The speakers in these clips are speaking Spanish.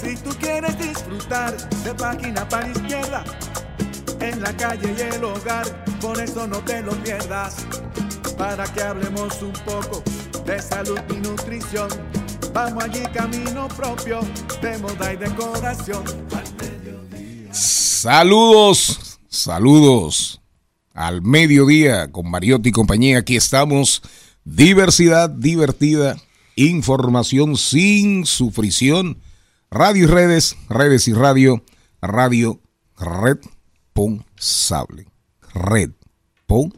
Si tú quieres disfrutar de página para izquierda, en la calle y el hogar, por eso no te lo pierdas. Para que hablemos un poco de salud y nutrición. Vamos allí camino propio de moda y decoración. Saludos, saludos al mediodía con Mariotti y compañía. Aquí estamos. Diversidad divertida, información sin sufrición. Radio y redes, redes y radio, radio responsable. Responsable.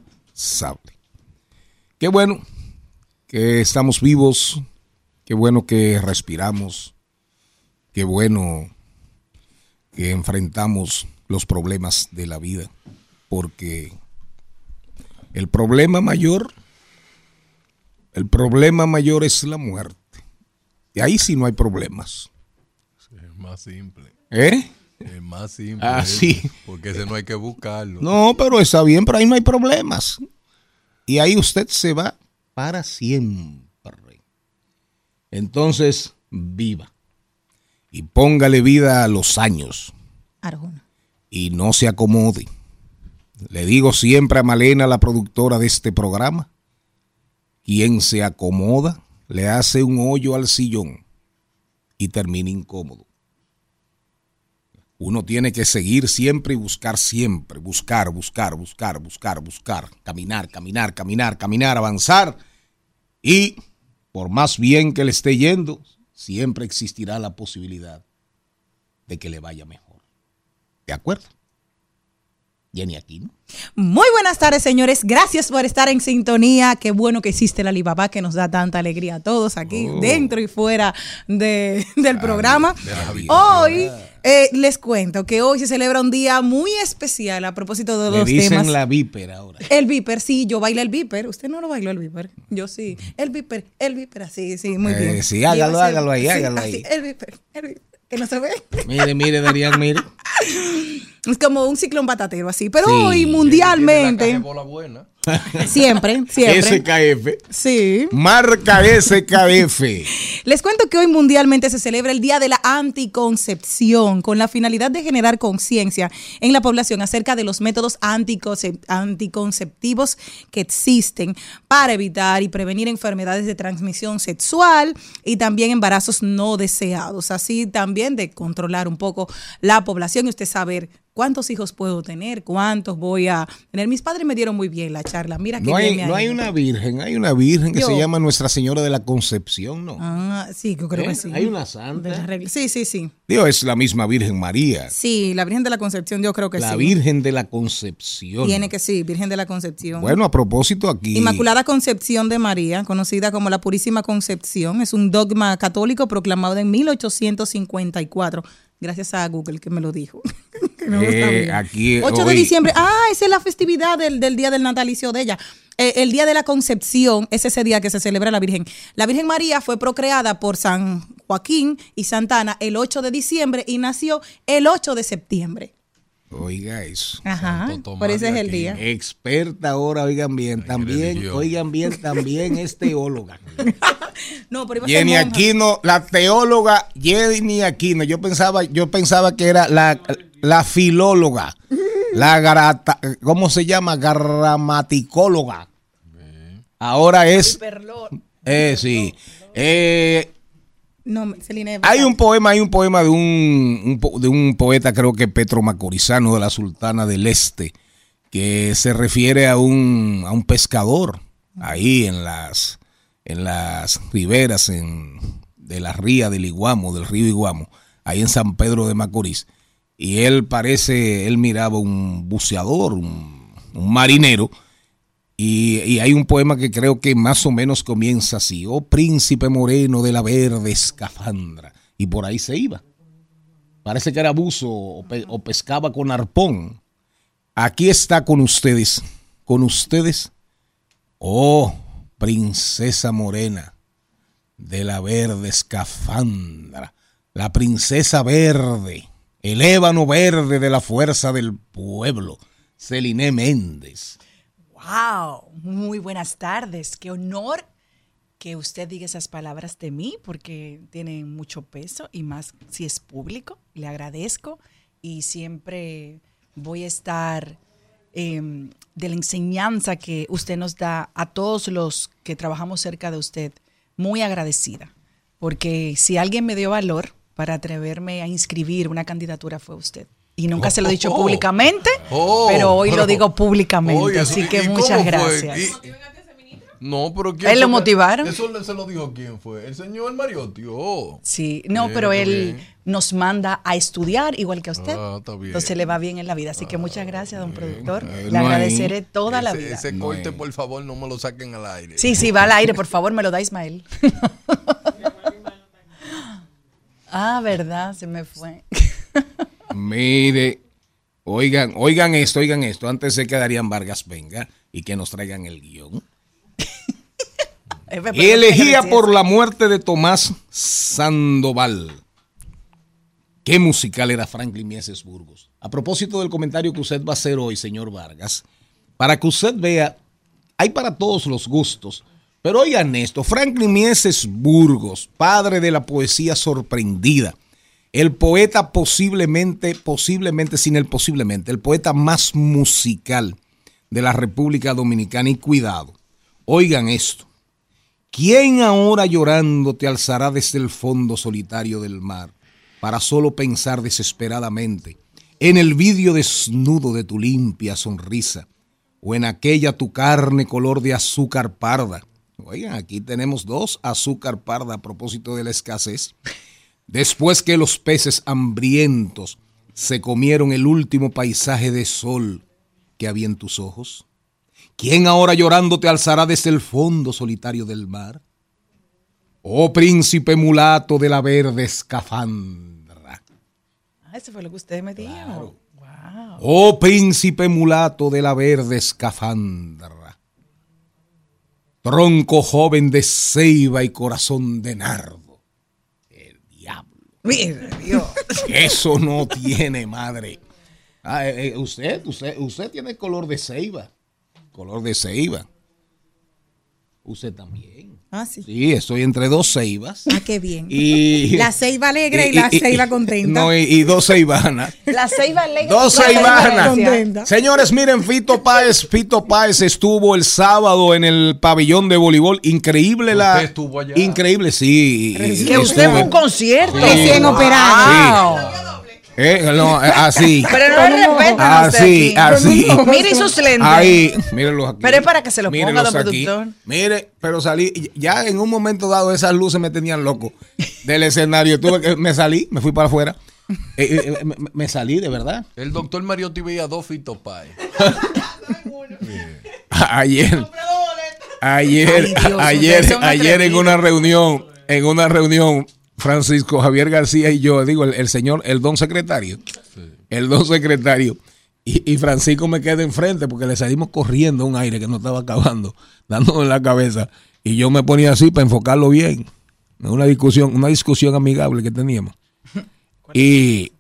Qué bueno que estamos vivos, qué bueno que respiramos, qué bueno que enfrentamos los problemas de la vida, porque el problema mayor, el problema mayor es la muerte. Y ahí sí no hay problemas. Es más simple. ¿Eh? Es más simple. Ah, eso, sí. Porque ese no hay que buscarlo. No, pero está bien, pero ahí no hay problemas. Y ahí usted se va para siempre. Entonces, viva. Y póngale vida a los años. Arjona. Y no se acomode. Le digo siempre a Malena, la productora de este programa, quien se acomoda le hace un hoyo al sillón y termina incómodo. Uno tiene que seguir siempre y buscar siempre, buscar, buscar, buscar, buscar, buscar, caminar, caminar, caminar, caminar, avanzar. Y por más bien que le esté yendo, siempre existirá la posibilidad de que le vaya mejor. ¿De acuerdo? Jenny Aquino. Muy buenas tardes, señores. Gracias por estar en sintonía. Qué bueno que existe la Alibaba que nos da tanta alegría a todos aquí, Oh. dentro y fuera de- del programa. de. Hoy eh, les cuento que hoy se celebra un día muy especial a propósito de Le dos dicen temas. la vípera ahora. El viper, sí, yo bailo el viper. Usted no lo bailó el viper. Yo sí. El viper, el viper, así, sí, muy Eh, bien. sí, hágalo, hágalo ahí, sí, hágalo así, ahí. El viper, el viper, que no se ve. Mire, mire, Darían, mire. Es como un ciclón patatero así. Pero Sí. hoy la mundialmente, bola buena. siempre, siempre. SKF. Sí. Marca SKF. Les cuento que hoy mundialmente se celebra el Día de la Anticoncepción con la finalidad de generar conciencia en la población acerca de los métodos anticoncep- anticonceptivos que existen para evitar y prevenir enfermedades de transmisión sexual y también embarazos no deseados. Así también de controlar un poco la población y usted saber cuántos hijos puedo tener, cuántos voy a tener. Mis padres me dieron muy bien la charla. Mira que No hay, bien me ha no hay una virgen, hay una virgen que Yo. se llama Nuestra Señora de la Concepción, ¿no? Ah, sí, yo creo ¿Eh? que sí. Hay una santa. Sí, sí, sí. Dios, es la misma Virgen María. Sí, la Virgen de la Concepción, yo creo que la sí. Virgen de la Concepción. Tiene que sí, Virgen de la Concepción. Bueno, a propósito aquí. Inmaculada Concepción de María, conocida como la Purísima Concepción, es un dogma católico proclamado en 1854. Gracias a Google que me lo dijo. Que no Eh, sabía. aquí, 8 de diciembre. Ah, esa es la festividad del, del día del natalicio de ella. Eh, el día de la Concepción es ese día que se celebra la Virgen. La Virgen María fue procreada por San Joaquín y Santana el 8 de diciembre y nació el 8 de septiembre. Oiga eso. Ajá. Por ese es el día. Experta ahora, oigan bien, también, oigan bien, también es teóloga. No, pero iba a ser Jenny monja. Aquino, la teóloga Jenny Aquino. Yo pensaba, yo pensaba que era la, la filóloga, la grata, ¿cómo se llama? Gramaticóloga. Ahora es, eh, sí, eh, No, Celine, hay un poema, hay un poema de un, un de un poeta, creo que Petro Macorizano de la Sultana del Este, que se refiere a un, a un pescador ahí en las, en las riberas en, de la ría del Iguamo, del río Iguamo, ahí en San Pedro de Macorís. Y él parece, él miraba un buceador, un, marinero, y, hay un poema que creo que más o menos comienza así, oh príncipe moreno de la verde escafandra, y por ahí se iba. Parece que era buzo o, o pescaba con arpón. Aquí está con ustedes, con ustedes, oh princesa morena de la verde escafandra, la princesa verde, el ébano verde de la fuerza del pueblo, Celine Méndez. Wow, muy buenas tardes. Qué honor que usted diga esas palabras de mí porque tienen mucho peso y más si es público. Le agradezco y siempre voy a estar eh, de la enseñanza que usted nos da a todos los que trabajamos cerca de usted, muy agradecida. Porque si alguien me dio valor para atreverme a inscribir una candidatura fue usted. Y nunca se lo he dicho Oh, oh. públicamente, Oh, pero hoy pero- lo digo públicamente. Oye, así ¿y- que y muchas gracias. Y- no, pero ¿quién ¿Él lo motivaron? Eso le- se lo dijo quién fue. El señor Mariotti. Oh. Sí, no, Bien, pero él bien. nos manda a estudiar igual que a usted. Ah, está bien. Entonces le va bien en la vida. Así que muchas gracias, don productor. Eh, Le no hay- agradeceré toda la vida. ese corte, por favor, no me lo saquen al aire. Sí, sí, va al aire, por favor, me lo da Ismael. ah, verdad, se me fue. Mire, oigan, oigan esto, oigan esto, antes de que Darían Vargas venga y que nos traigan el guion. Elegía por la muerte de Tomás Sandoval. Qué musical era Franklin Mieses Burgos. A propósito del comentario que usted va a hacer hoy, señor Vargas, para que usted vea, hay para todos los gustos, pero oigan esto, Franklin Mieses Burgos, padre de la poesía sorprendida, el poeta posiblemente, posiblemente, sin el posiblemente, el poeta más musical de la República Dominicana. Y cuidado, oigan esto. ¿Quién ahora llorando te alzará desde el fondo solitario del mar para solo pensar desesperadamente en el vidrio desnudo de tu limpia sonrisa o en aquella tu carne color de azúcar parda? Oigan, aquí tenemos dos azúcar parda a propósito de la escasez. Después que los peces hambrientos se comieron el último paisaje de sol que había en tus ojos. ¿Quién ahora llorando te alzará desde el fondo solitario del mar? Oh príncipe mulato de la verde escafandra. Ah, eso fue lo que usted me dijo. Wow. Oh príncipe mulato de la verde escafandra. Tronco joven de ceiba y corazón de nardo. El diablo. Mire, Dios. Eso no tiene madre. Ah, eh, eh, usted, usted, usted tiene color de ceiba. Color de ceiba. Usted también. Ah, sí. Sí, estoy entre dos ceibas. Ah, qué bien. Y, La ceiba alegre y la ceiba contenta. No, y, y dos ceibanas. La ceiba alegre. Dos ¿cuál es la ceibanas. Señores, miren, Fito Páez, Fito Páez estuvo el sábado en el pabellón de voleibol. Increíble la. ¿Usted estuvo allá? Increíble, sí. Que usted fue a un concierto. Recién operado. Wow. Eh, no, eh, así. Pero no le respetan Así, así. Mire sus lentes. Ahí, mírenlos aquí. Pero es para que se lo ponga, Mírenlos don aquí. productor. Mire, pero salí, ya en un momento dado esas luces me tenían loco del escenario. Tuve que, me salí, me fui para afuera. Eh, me, me salí, de verdad. El doctor Mariotti veía dos Fito Páez. Ayer, ayer, Ay, Dios, ayer, ayer en una reunión, en una reunión, Francisco Javier García y yo, digo, el, el señor, el don secretario, el don secretario, y, y Francisco me queda enfrente porque le salimos corriendo un aire que no estaba acabando, dándole en la cabeza, y yo me ponía así para enfocarlo bien, en una discusión, una discusión amigable que teníamos. Y,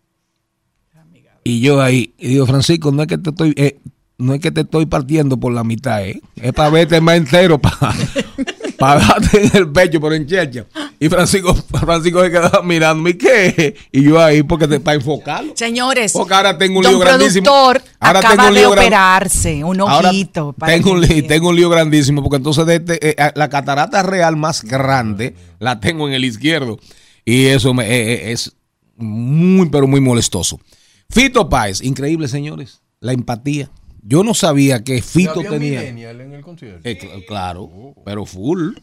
y yo ahí, y digo, Francisco, no es que te estoy, eh, no es que te estoy partiendo por la mitad, ¿eh? es para verte más entero, pa. para darte en el pecho, pero en checha. Y Francisco, Francisco se quedaba mirando, ¿y qué? Y yo ahí, porque te, para enfocarlo. Señores, Porque ahora tengo un lío grandísimo. productor Ahora acaba tengo un de gran- operarse, un ojito. para tengo, un lío, tengo un lío grandísimo porque entonces de este, eh, la catarata real más grande la tengo en el izquierdo y eso me, eh, eh, es muy pero muy molestoso. Fito Páez, increíble señores, la empatía. Yo no sabía que Fito tenía... en el concierto. Eh, cl- claro, pero full.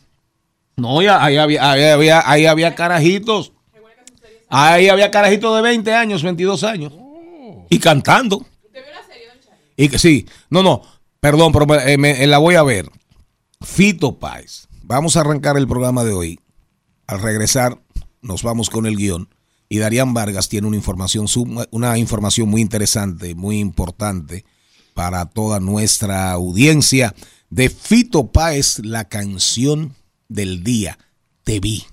No, ya, ahí, había, ahí, había, ahí había carajitos. Ahí había carajitos de 20 años, 22 años. Y cantando. Y que sí, no, no, perdón, pero me- eh, me- eh, la voy a ver. Fito Páez. Vamos a arrancar el programa de hoy. Al regresar, nos vamos con el guion. Y Darían Vargas tiene una información, una información muy interesante, muy importante para toda nuestra audiencia. De Fito Páez, la canción del día. Te vi.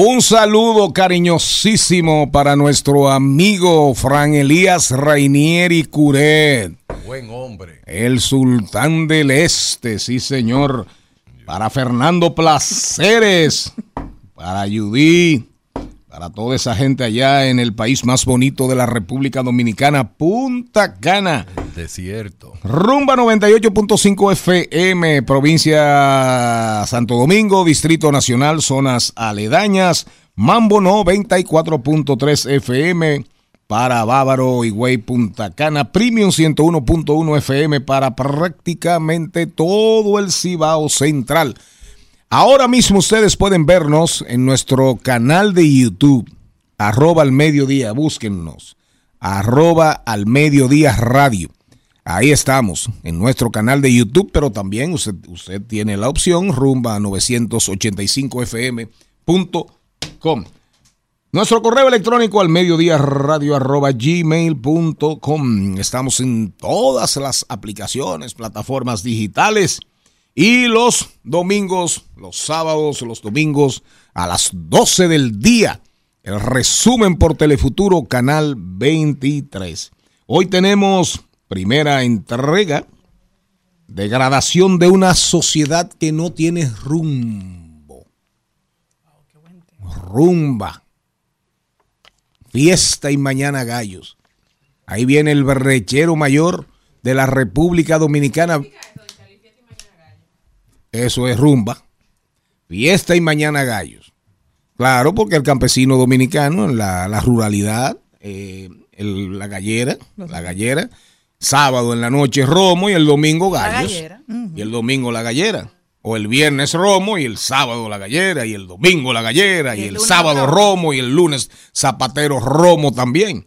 Un saludo cariñosísimo para nuestro amigo Fran Elías Rainieri Curet. Buen hombre. El sultán del este, sí señor. Para Fernando Placeres. Para Judy. Para toda esa gente allá en el país más bonito de la República Dominicana, Punta Cana. Desierto. Rumba 98.5 FM, provincia Santo Domingo, Distrito Nacional, zonas aledañas. Mambo 94.3 FM para Bávaro, Higüey, Punta Cana. Premium 101.1 FM para prácticamente todo el Cibao Central. Ahora mismo ustedes pueden vernos en nuestro canal de YouTube, arroba al mediodía, búsquennos, arroba al mediodía radio. Ahí estamos, en nuestro canal de YouTube, pero también usted, tiene la opción rumba 985fm.com. Nuestro correo electrónico al mediodía radio arroba gmail.com. Estamos en todas las aplicaciones, plataformas digitales. Y los domingos, los sábados, los domingos a las 12 del día. El resumen por Telefuturo, canal 23. Hoy tenemos primera entrega. Degradación de una sociedad que no tiene rumbo. Rumba. Fiesta y mañana gallos. Ahí viene el berrechero mayor de la República Dominicana. Eso es rumba. Fiesta y mañana gallos. Claro, porque el campesino dominicano, en la, la ruralidad, eh, el- la gallera, la gallera, sábado en la noche romo y el domingo gallos. gallera. Y el domingo la gallera. O el viernes romo y el sábado la gallera. Y el domingo la gallera. Y, Y el sábado romo. romo y el lunes zapatero romo también.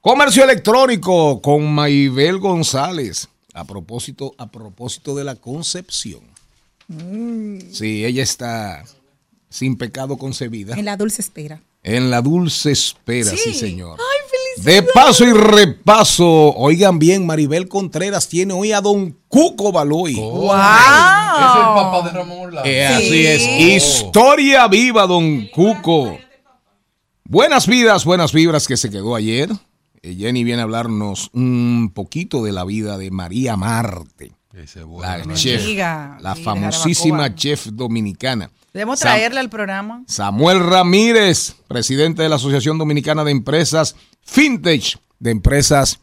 Comercio electrónico con Maibel González. A propósito, a propósito de la concepción. Sí, ella está sin pecado concebida. En la dulce espera. En la dulce espera, sí, Sí. señor. De paso y repaso, oigan bien, Maribel Contreras tiene hoy a don Cuco Baloy. ¡Wow! Es el papá de Ramón Orlando. Eh, Sí. Así es. Historia viva, don Cuco. Buenas vidas, buenas vibras que se quedó ayer. Eh, Jenny viene a hablarnos un poquito de la vida de María Marte, Ese la bueno. chef, diga, la sí, famosísima chef dominicana. Debemos Sam- traerle al programa. Samuel Ramírez, presidente de la Asociación Dominicana de Empresas Fintech, de empresas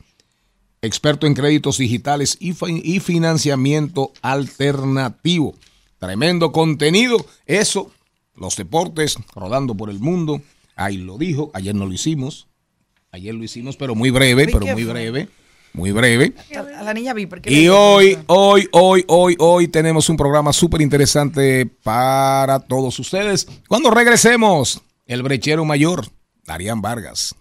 experto en créditos digitales y, fi- y financiamiento alternativo. Tremendo contenido. Eso, los deportes rodando por el mundo. Ahí lo dijo. Ayer no lo hicimos. Ayer lo hicimos, pero muy breve, ¿Y pero muy breve. muy breve. A, a la niña vi porque Y hoy, hoy, hoy, hoy, hoy tenemos un programa súper interesante para todos ustedes. Cuando regresemos, el brechero mayor, Darían Vargas.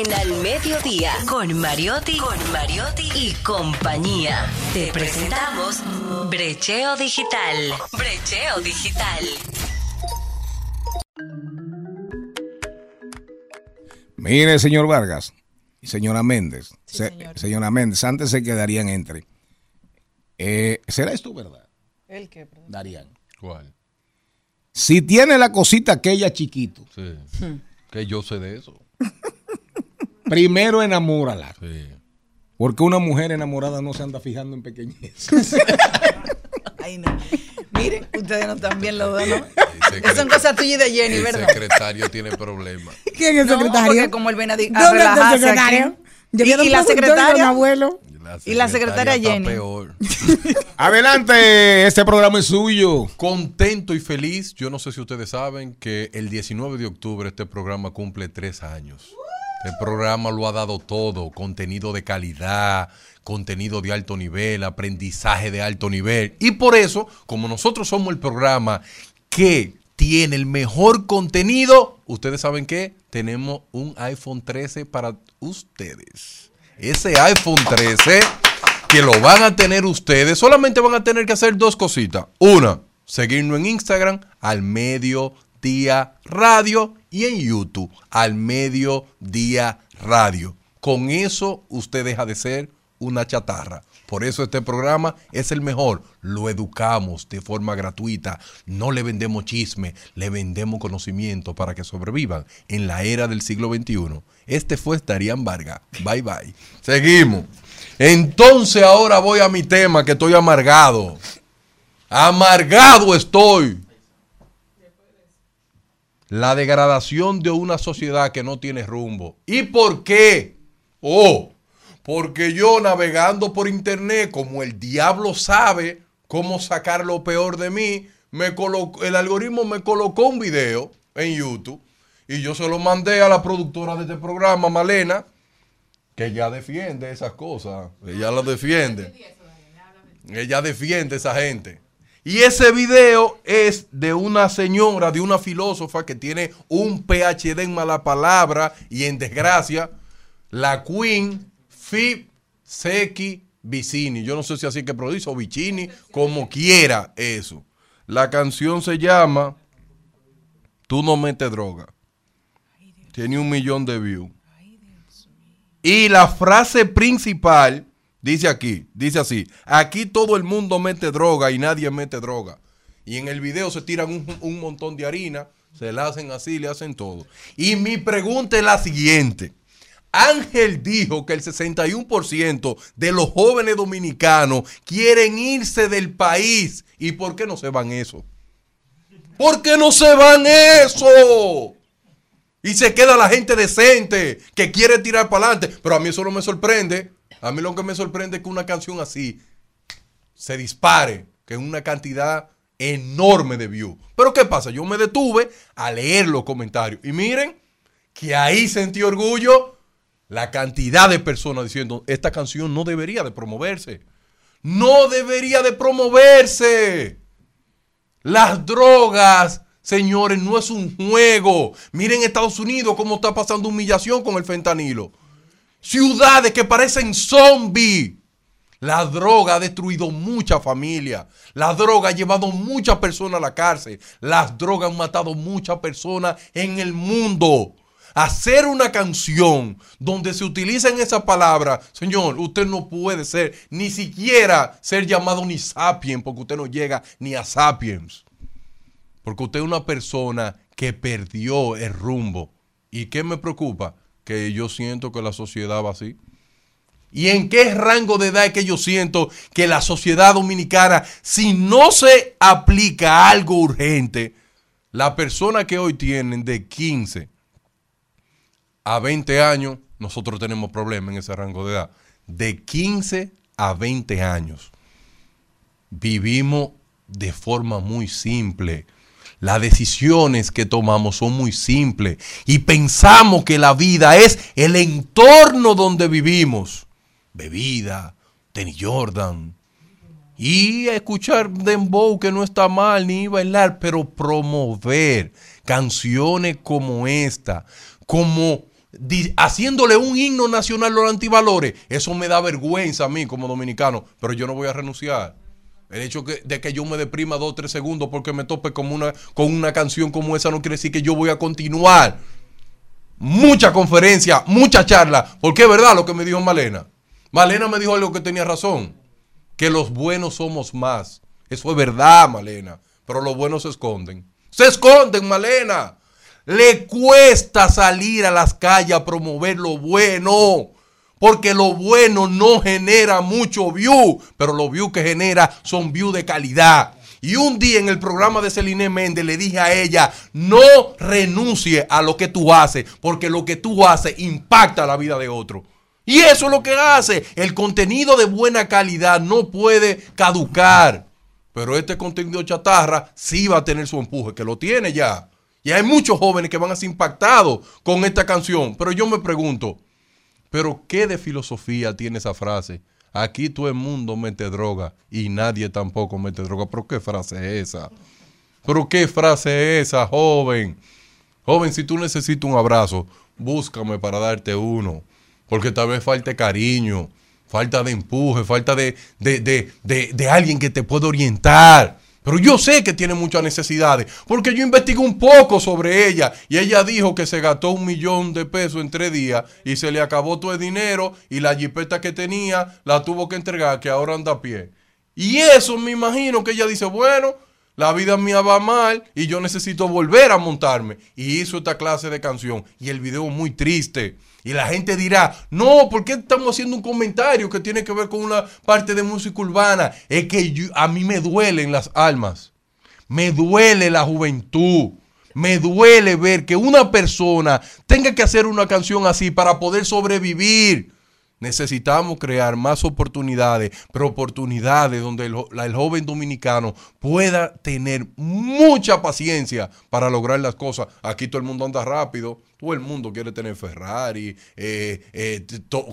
En Al Mediodía, con Mariotti, con Mariotti y compañía. Te presentamos Brecheo Digital. Brecheo Digital. Mire, señor Vargas y señora Méndez. Sí, Se- señor. señora Méndez, antes se quedarían entre. Eh, ¿Será esto verdad, ¿El qué? perdón? Darían? ¿Cuál? Si tiene la cosita aquella chiquito, Sí. Que yo sé de eso. primero enamórala. Sí. Porque una mujer enamorada no se anda fijando en pequeñez. Ay, no. Miren, ustedes no están bien los dos, ¿no? El Que son cosas tuyas y de Jenny, el ¿verdad? secretario tiene problemas. ¿Quién es No, secretario? porque como di- a ¿Dónde está el secretario? Yo Y, y la productor y don secretaria, abuelo. Y la secretaria está Jenny. peor. Adelante, este programa es suyo. Contento y feliz. Yo no sé si ustedes saben que el 19 de octubre este programa cumple tres años. El programa lo ha dado todo, contenido de calidad, contenido de alto nivel, aprendizaje de alto nivel. Y por eso, como nosotros somos el programa que tiene el mejor contenido, ustedes saben que tenemos un iPhone 13 para ustedes. Ese iPhone 13 que lo van a tener ustedes, solamente van a tener que hacer dos cositas. Una, seguirnos en Instagram al mediodía radio y en YouTube al mediodía radio. Con eso usted deja de ser una chatarra. Por eso este programa es el mejor. Lo educamos de forma gratuita. No le vendemos chisme, le vendemos conocimiento para que sobrevivan en la era del siglo XXI. Este fue Darían Vargas. Bye bye. Seguimos. Entonces ahora voy a mi tema que estoy amargado. Amargado estoy. La degradación de una sociedad que no tiene rumbo. ¿Y por qué? Oh, porque yo navegando por internet, como el diablo sabe cómo sacar lo peor de mí, me colocó, el algoritmo me colocó un video en YouTube y yo se lo mandé a la productora de este programa, Malena, que ella defiende esas cosas. Ella las defiende. Ella defiende a esa gente. Y ese video es de una señora, de una filósofa que tiene un PhD en mala palabra y en desgracia, la Queen Fib Seki Vicini. Yo no sé si así que produce o Vicini, como quiera eso. La canción se llama Tú no metes droga. Tiene un millón de views. Y la frase principal dice aquí, dice así, aquí todo el mundo mete droga y nadie mete droga. Y en el video se tiran un, un montón de harina, se la hacen así, le hacen todo. Y mi pregunta es la siguiente. Ángel dijo que el 61% de los jóvenes dominicanos quieren irse del país. ¿Y por qué no se van eso? ¿Por qué no se van eso? Y se queda la gente decente que quiere tirar para adelante. Pero a mí eso no me sorprende. A mí lo que me sorprende es que una canción así se dispare, que es una cantidad enorme de views. Pero ¿qué pasa? Yo me detuve a leer los comentarios. Y miren que ahí sentí orgullo la cantidad de personas diciendo, esta canción no debería de promoverse. No debería de promoverse. Las drogas, señores, no es un juego. Miren Estados Unidos cómo está pasando humillación con el fentanilo. Ciudades que parecen zombies. La droga ha destruido muchas familias. La droga ha llevado muchas personas a la cárcel. Las drogas han matado muchas personas en el mundo. Hacer una canción donde se utilicen esas palabras, señor, usted no puede ser, ni siquiera ser llamado ni sapiens, porque usted no llega ni a sapiens. Porque usted es una persona que perdió el rumbo. ¿Y qué me preocupa? Que yo siento que la sociedad va así. ¿Y en qué rango de edad es que yo siento que la sociedad dominicana, si no se aplica algo urgente, la persona que hoy tienen de 15 a 20 años, nosotros tenemos problemas en ese rango de edad. De 15 a 20 años. Vivimos de forma muy simple. Las decisiones que tomamos son muy simples y pensamos que la vida es el entorno donde vivimos. Bebida, tenis Jordan, y escuchar dembow que no está mal ni bailar, pero promover canciones como esta, como haciéndole un himno nacional a los antivalores, eso me da vergüenza a mí como dominicano, pero yo no voy a renunciar. El hecho de que yo me deprima dos o tres segundos porque me tope con una, con una canción como esa no quiere decir que yo voy a continuar. Mucha conferencia, mucha charla, porque es verdad lo que me dijo Malena. Malena me dijo algo que tenía razón que los buenos somos más. Eso es verdad, Malena. Pero los buenos se esconden. Se esconden, Malena. Le cuesta salir a las calles a promover lo bueno. Porque lo bueno no genera mucho view. Pero los views que genera son views de calidad. Y un día en el programa de Celine Méndez le dije a ella, no renuncie a lo que tú haces, porque lo que tú haces impacta la vida de otro. Y eso es lo que hace. El contenido de buena calidad no puede caducar. Pero este contenido chatarra sí va a tener su empuje, que lo tiene ya. Y hay muchos jóvenes que van a ser impactados con esta canción. Pero yo me pregunto, ¿pero qué de filosofía tiene esa frase? Aquí todo el mundo mete droga y nadie tampoco mete droga. ¿Pero qué frase es esa? ¿Pero qué frase es esa, joven? Joven, si tú necesitas un abrazo, búscame para darte uno. Porque tal vez falte cariño, falta de empuje, falta de, de, de, de, de alguien que te pueda orientar. Pero yo sé que tiene muchas necesidades, porque yo investigué un poco sobre ella y ella dijo que se gastó un millón de pesos en tres días y se le acabó todo el dinero y la jipeta que tenía la tuvo que entregar, que ahora anda a pie. Y eso me imagino que ella dice, bueno, la vida mía va mal y yo necesito volver a montarme. Y hizo esta clase de canción. Y el video muy triste. Y la gente dirá, no, ¿por qué estamos haciendo un comentario que tiene que ver con una parte de música urbana? Es que a mí me duelen las almas. Me duele la juventud. Me duele ver que una persona tenga que hacer una canción así para poder sobrevivir. Necesitamos crear más oportunidades, pero oportunidades donde el, joven dominicano pueda tener mucha paciencia para lograr las cosas. Aquí todo el mundo anda rápido, todo el mundo quiere tener Ferrari, eh, eh,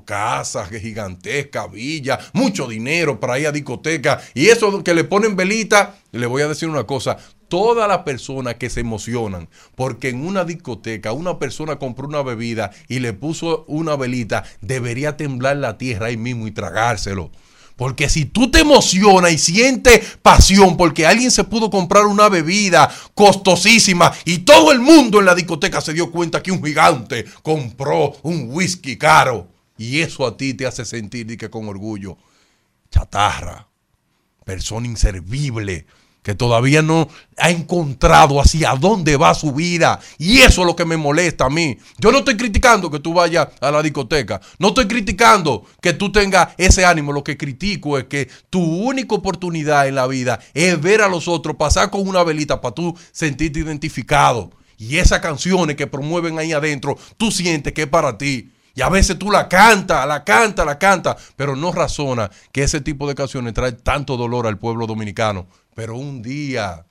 casas gigantescas, villas, mucho dinero para ir a discoteca. Y eso que le ponen velita, le voy a decir una cosa, todas las personas que se emocionan porque en una discoteca una persona compró una bebida y le puso una velita, debería temblar la tierra ahí mismo y tragárselo. Porque si tú te emocionas y sientes pasión porque alguien se pudo comprar una bebida costosísima y todo el mundo en la discoteca se dio cuenta que un gigante compró un whisky caro y eso a ti te hace sentir que con orgullo, chatarra, persona inservible, que todavía no ha encontrado hacia dónde va su vida. Y eso es lo que me molesta a mí. Yo no estoy criticando que tú vayas a la discoteca. No estoy criticando que tú tengas ese ánimo. Lo que critico es que tu única oportunidad en la vida es ver a los otros pasar con una velita para tú sentirte identificado. Y esas canciones que promueven ahí adentro, tú sientes que es para ti. Y a veces tú la cantas, la cantas, la cantas, pero no razona que ese tipo de canciones trae tanto dolor al pueblo dominicano. Pero un día,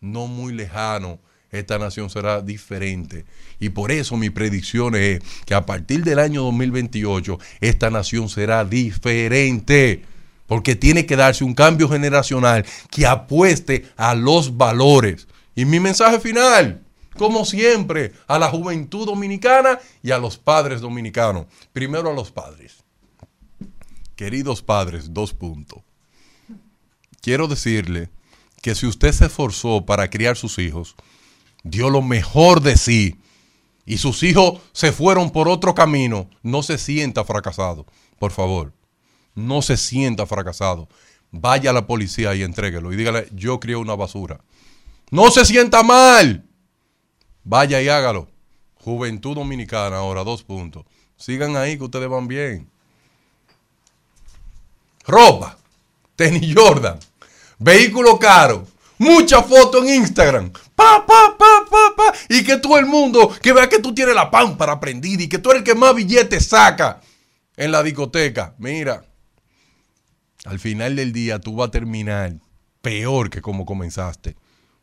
no muy lejano, esta nación será diferente. Y por eso mi predicción es que a partir del año 2028, esta nación será diferente. Porque tiene que darse un cambio generacional que apueste a los valores. Y mi mensaje final, como siempre, a la juventud dominicana y a los padres dominicanos. Primero a los padres. Queridos padres, dos puntos. Quiero decirle que si usted se esforzó para criar sus hijos, dio lo mejor de sí y sus hijos se fueron por otro camino, no se sienta fracasado. Por favor, no se sienta fracasado. Vaya a la policía y entréguelo y dígale, yo crié una basura. No se sienta mal. Vaya y hágalo. Juventud Dominicana ahora, dos puntos. Sigan ahí que ustedes van bien. Ropa, tenis Jordan, vehículo caro, mucha foto en Instagram. Pa, pa, pa, pa, pa. Y que todo el mundo que vea que tú tienes la pámpara prendida y que tú eres el que más billetes saca en la discoteca. Mira, al final del día tú vas a terminar peor que como comenzaste.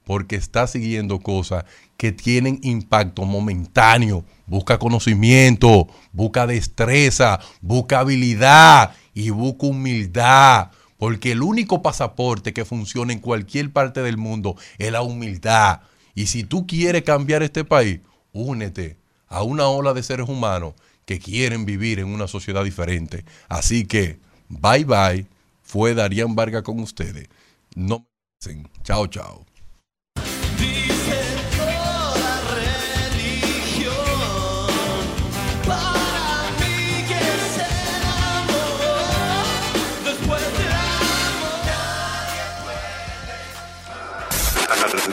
Porque estás siguiendo cosas que tienen impacto momentáneo. Busca conocimiento, busca destreza, busca habilidad y busca humildad. Porque el único pasaporte que funciona en cualquier parte del mundo es la humildad. Y si tú quieres cambiar este país, únete a una ola de seres humanos que quieren vivir en una sociedad diferente. Así que, bye bye. Fue Darían Vargas con ustedes. No me. Chao, chao.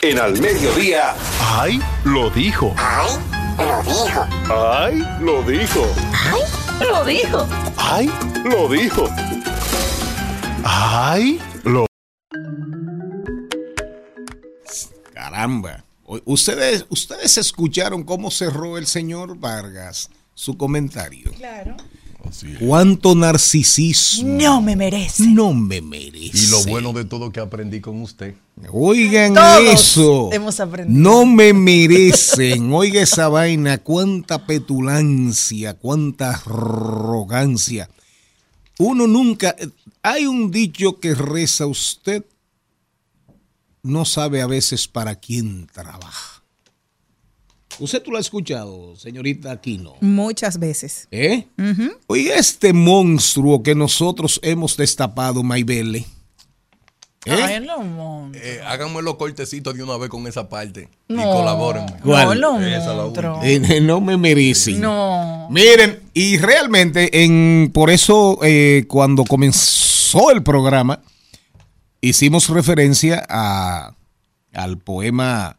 En al mediodía. ¡Ay! Lo dijo. ¡Ay! Lo dijo. ¡Ay! Lo dijo. ¡Ay! Lo dijo. ¡Ay! Lo dijo. ¡Ay! Lo Caramba. Ustedes, ustedes escucharon cómo cerró el señor Vargas su comentario. Claro. Así es. Cuánto narcisismo. No me merece. No me merece. Y lo bueno de todo que aprendí con usted. Oigan Todos eso. hemos aprendido. No me merecen. Oiga esa vaina. Cuánta petulancia, cuánta arrogancia. Uno nunca. Hay un dicho que reza usted. No sabe a veces para quién trabaja. ¿Usted tú lo ha escuchado, señorita Aquino? Muchas veces. ¿Eh? Oye, este monstruo que nosotros hemos destapado, Maybele. ¿Eh? Ay, mon- Eh, háganme los cortecitos de una vez con esa parte. Y no. colabórenme. No, ¿Cuál? no, Esa es la monstruo. Eh, no me merecen. No. Miren, y realmente, en, por eso, eh, cuando comenzó el programa, hicimos referencia a, al poema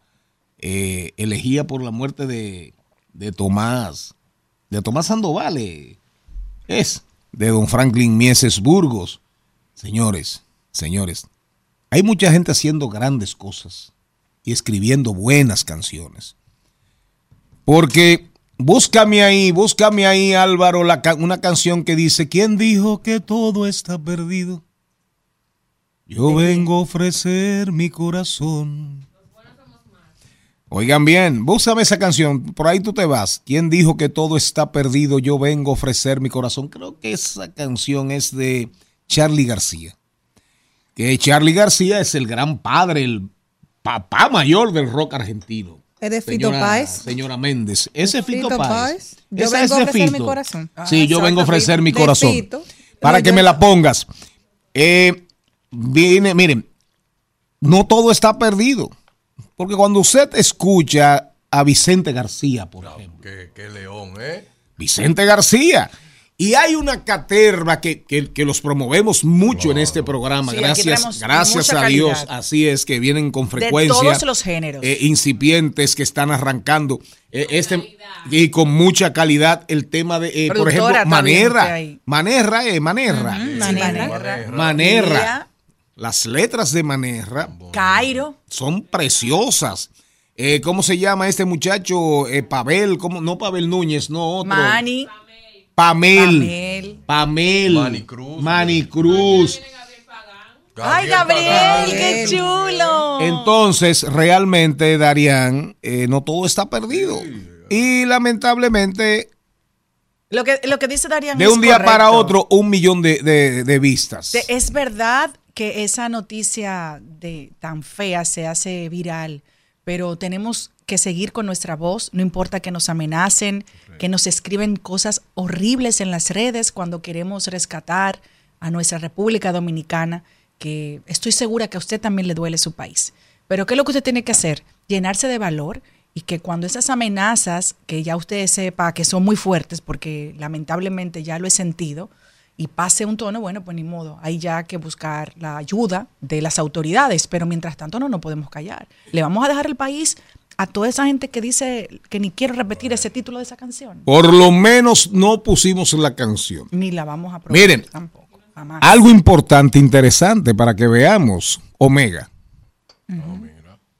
eh, Elegía por la muerte de, de Tomás, de Tomás Sandoval, eh, es, de don Franklin Mieses Burgos. Señores, señores, hay mucha gente haciendo grandes cosas y escribiendo buenas canciones. Porque búscame ahí, búscame ahí, Álvaro, la una canción que dice, ¿quién dijo que todo está perdido? Yo vengo a ofrecer mi corazón. Oigan bien, búscame esa canción, por ahí tú te vas. ¿Quién dijo que todo está perdido? Yo vengo a ofrecer mi corazón. Creo que esa canción es de Charlie García. Que Charlie García es el gran padre, el papá mayor del rock argentino. Es de Fito Señora- Páez. Señora Méndez. Ese es Fito, Fito Páez. Yo Esa vengo a ofrecer mi corazón. Sí, yo vengo a ofrecer mi corazón. Fito. Para que yo- me la pongas. Eh, viene, miren, no todo está perdido. Porque cuando usted escucha a Vicente García, por ejemplo. Qué, qué león, ¿eh? Vicente García. Y hay una caterva que, que- que los promovemos mucho en este programa. Sí, gracias gracias a Dios. calidad. Así es, que vienen con De frecuencia. todos los géneros. eh, incipientes que están arrancando. Eh, este, y con mucha calidad el tema de, eh, por ejemplo, hay. Manerra, eh, Manerra. Manerra. Manerra. Las letras de Manerra Cairo. son preciosas. Eh, ¿Cómo se llama este muchacho? Eh, Pavel, ¿cómo? no Pavel Núñez, no otro. Mani. Pamel. Pamel. Pamel. Manny Cruz. Manny Cruz. Ay, Gabriel, qué chulo. Entonces, realmente, Darían, eh, no todo está perdido. Y lamentablemente, Lo que, lo que dice Darían de es un día para otro, un millón de, de- de vistas. Es verdad que esa noticia de tan fea se hace viral, pero tenemos que seguir con nuestra voz, no importa que nos amenacen, que nos escriben cosas horribles en las redes cuando queremos rescatar a nuestra República Dominicana, que estoy segura que a usted también le duele su país. Pero ¿qué es lo que usted tiene que hacer? Llenarse de valor y que cuando esas amenazas, que ya usted sepa que son muy fuertes, porque lamentablemente ya lo he sentido, y pase un tono, bueno, pues ni modo, hay ya que buscar la ayuda de las autoridades, pero mientras tanto no nos podemos callar. Le vamos a dejar el país a toda esa gente que dice que ni quiero repetir ese título de esa canción. Por lo menos no pusimos la canción. Ni la vamos a probar Miren, tampoco. Jamás. Algo importante, interesante para que veamos. Omega.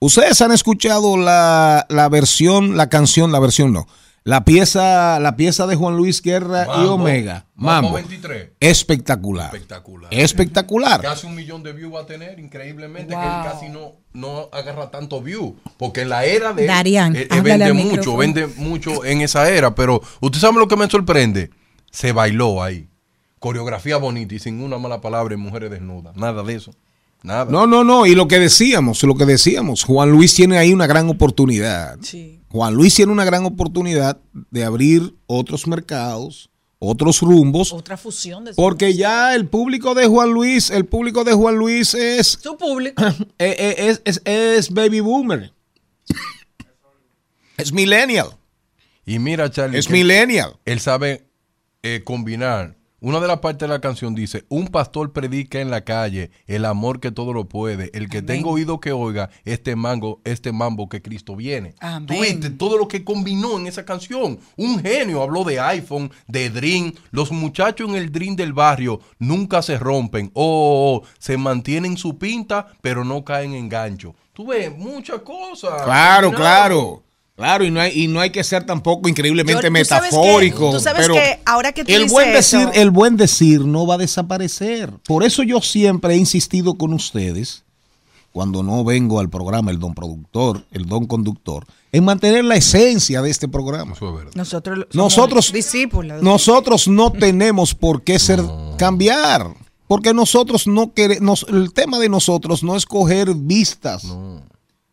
Ustedes han escuchado la, la versión, la canción, la versión no. La pieza, la pieza de Juan Luis Guerra y. Omega. Mambo Mambo. 23. Espectacular. Espectacular. Espectacular. Casi un millón de views va a tener, increíblemente, Wow. que él casi no, no agarra tanto view. Porque en la era de. Darían, eh, eh, vende mucho, micrófono. vende mucho en esa era. Pero, ¿usted sabe lo que me sorprende? Se bailó ahí. Coreografía bonita y sin una mala palabra en mujeres desnudas. Nada de eso. Nada. No, no, no. Y lo que decíamos, lo que decíamos, Juan Luis tiene ahí una gran oportunidad. Sí. Juan Luis tiene una gran oportunidad de abrir otros mercados, otros rumbos, Otra fusión de porque ya el público de Juan Luis, el público de Juan Luis es su público. eh, eh, es, es- es baby boomer. Es millennial. Y mira, Charlie. Es millennial. Él sabe eh, combinar. Una de las partes de la canción dice, un pastor predica en la calle el amor que todo lo puede. El que tenga oído que oiga este mango, este mambo que Cristo viene. Amén. Tú viste todo lo que combinó en esa canción. Un genio habló de iPhone, de Dream. Los muchachos en el Dream del barrio nunca se rompen. Oh, oh, oh, se mantienen su pinta, pero no caen en gancho. Tú ves muchas cosas. Claro, claro. Claro, y no hay, y no hay que ser tampoco increíblemente Yo- tú sabes que- metafórico. tú sabes pero que ahora que tú el dices buen decir, eso- el buen decir no va a desaparecer. Por eso yo siempre he insistido con ustedes, cuando no vengo al programa, el don productor, el don conductor, en mantener la esencia de este programa. Eso es verdad. Nosotros, somos Nosotros, discípulos. nosotros no tenemos por qué ser cambiar, porque nosotros no queremos, el tema de nosotros no es coger vistas, no,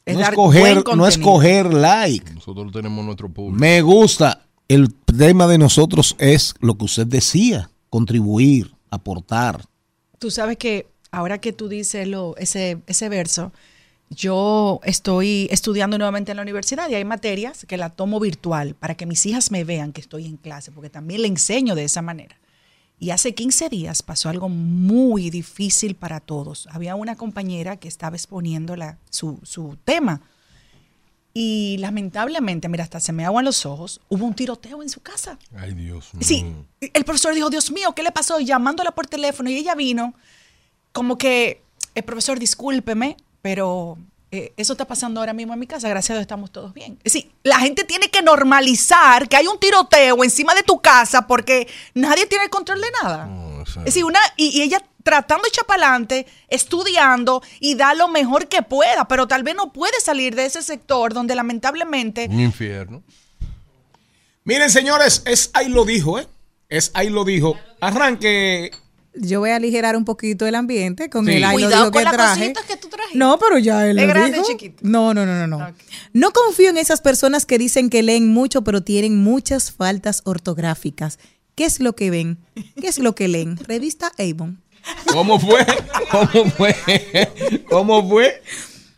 Es dar no es contenido. coger like. Nosotros tenemos nuestro público. Me gusta. El tema de nosotros es lo que usted decía, contribuir, aportar. Tú sabes que ahora que tú dices lo, ese, ese verso, yo estoy estudiando nuevamente en la universidad y hay materias que la tomo virtual para que mis hijas me vean que estoy en clase, porque también le enseño de esa manera. Y hace 15 días pasó algo muy difícil para todos. Había una compañera que estaba exponiendo la- su, su tema. Y lamentablemente, mira, hasta se me aguan los ojos, hubo un tiroteo en su casa. Ay, Dios mío. Sí, el profesor dijo, Dios mío, ¿qué le pasó? Llamándola por teléfono y ella vino como que, el profesor, discúlpeme, pero eh, eso está pasando ahora mismo en mi casa, gracias a Dios estamos todos bien. Es decir, la gente tiene que normalizar que hay un tiroteo encima de tu casa porque nadie tiene el control de nada. No, o sea, Es decir, una, y, y ella tratando de echar para adelante, estudiando y da lo mejor que pueda, pero tal vez no puede salir de ese sector donde lamentablemente un infierno. Miren, señores, es ahí lo dijo, ¿eh? Es ahí lo dijo. Arranque. Yo voy a aligerar un poquito el ambiente con Sí. el ay lo Cuidado dijo con que las traje. cositas que tú No, pero ya él ¿Es lo grande o dijo. chiquito? No, no, no, no, no. No confío en esas personas que dicen que leen mucho, pero tienen muchas faltas ortográficas. ¿Qué es lo que ven? ¿Qué es lo que leen? Revista Avon. ¿Cómo fue? ¿Cómo fue? ¿Cómo fue?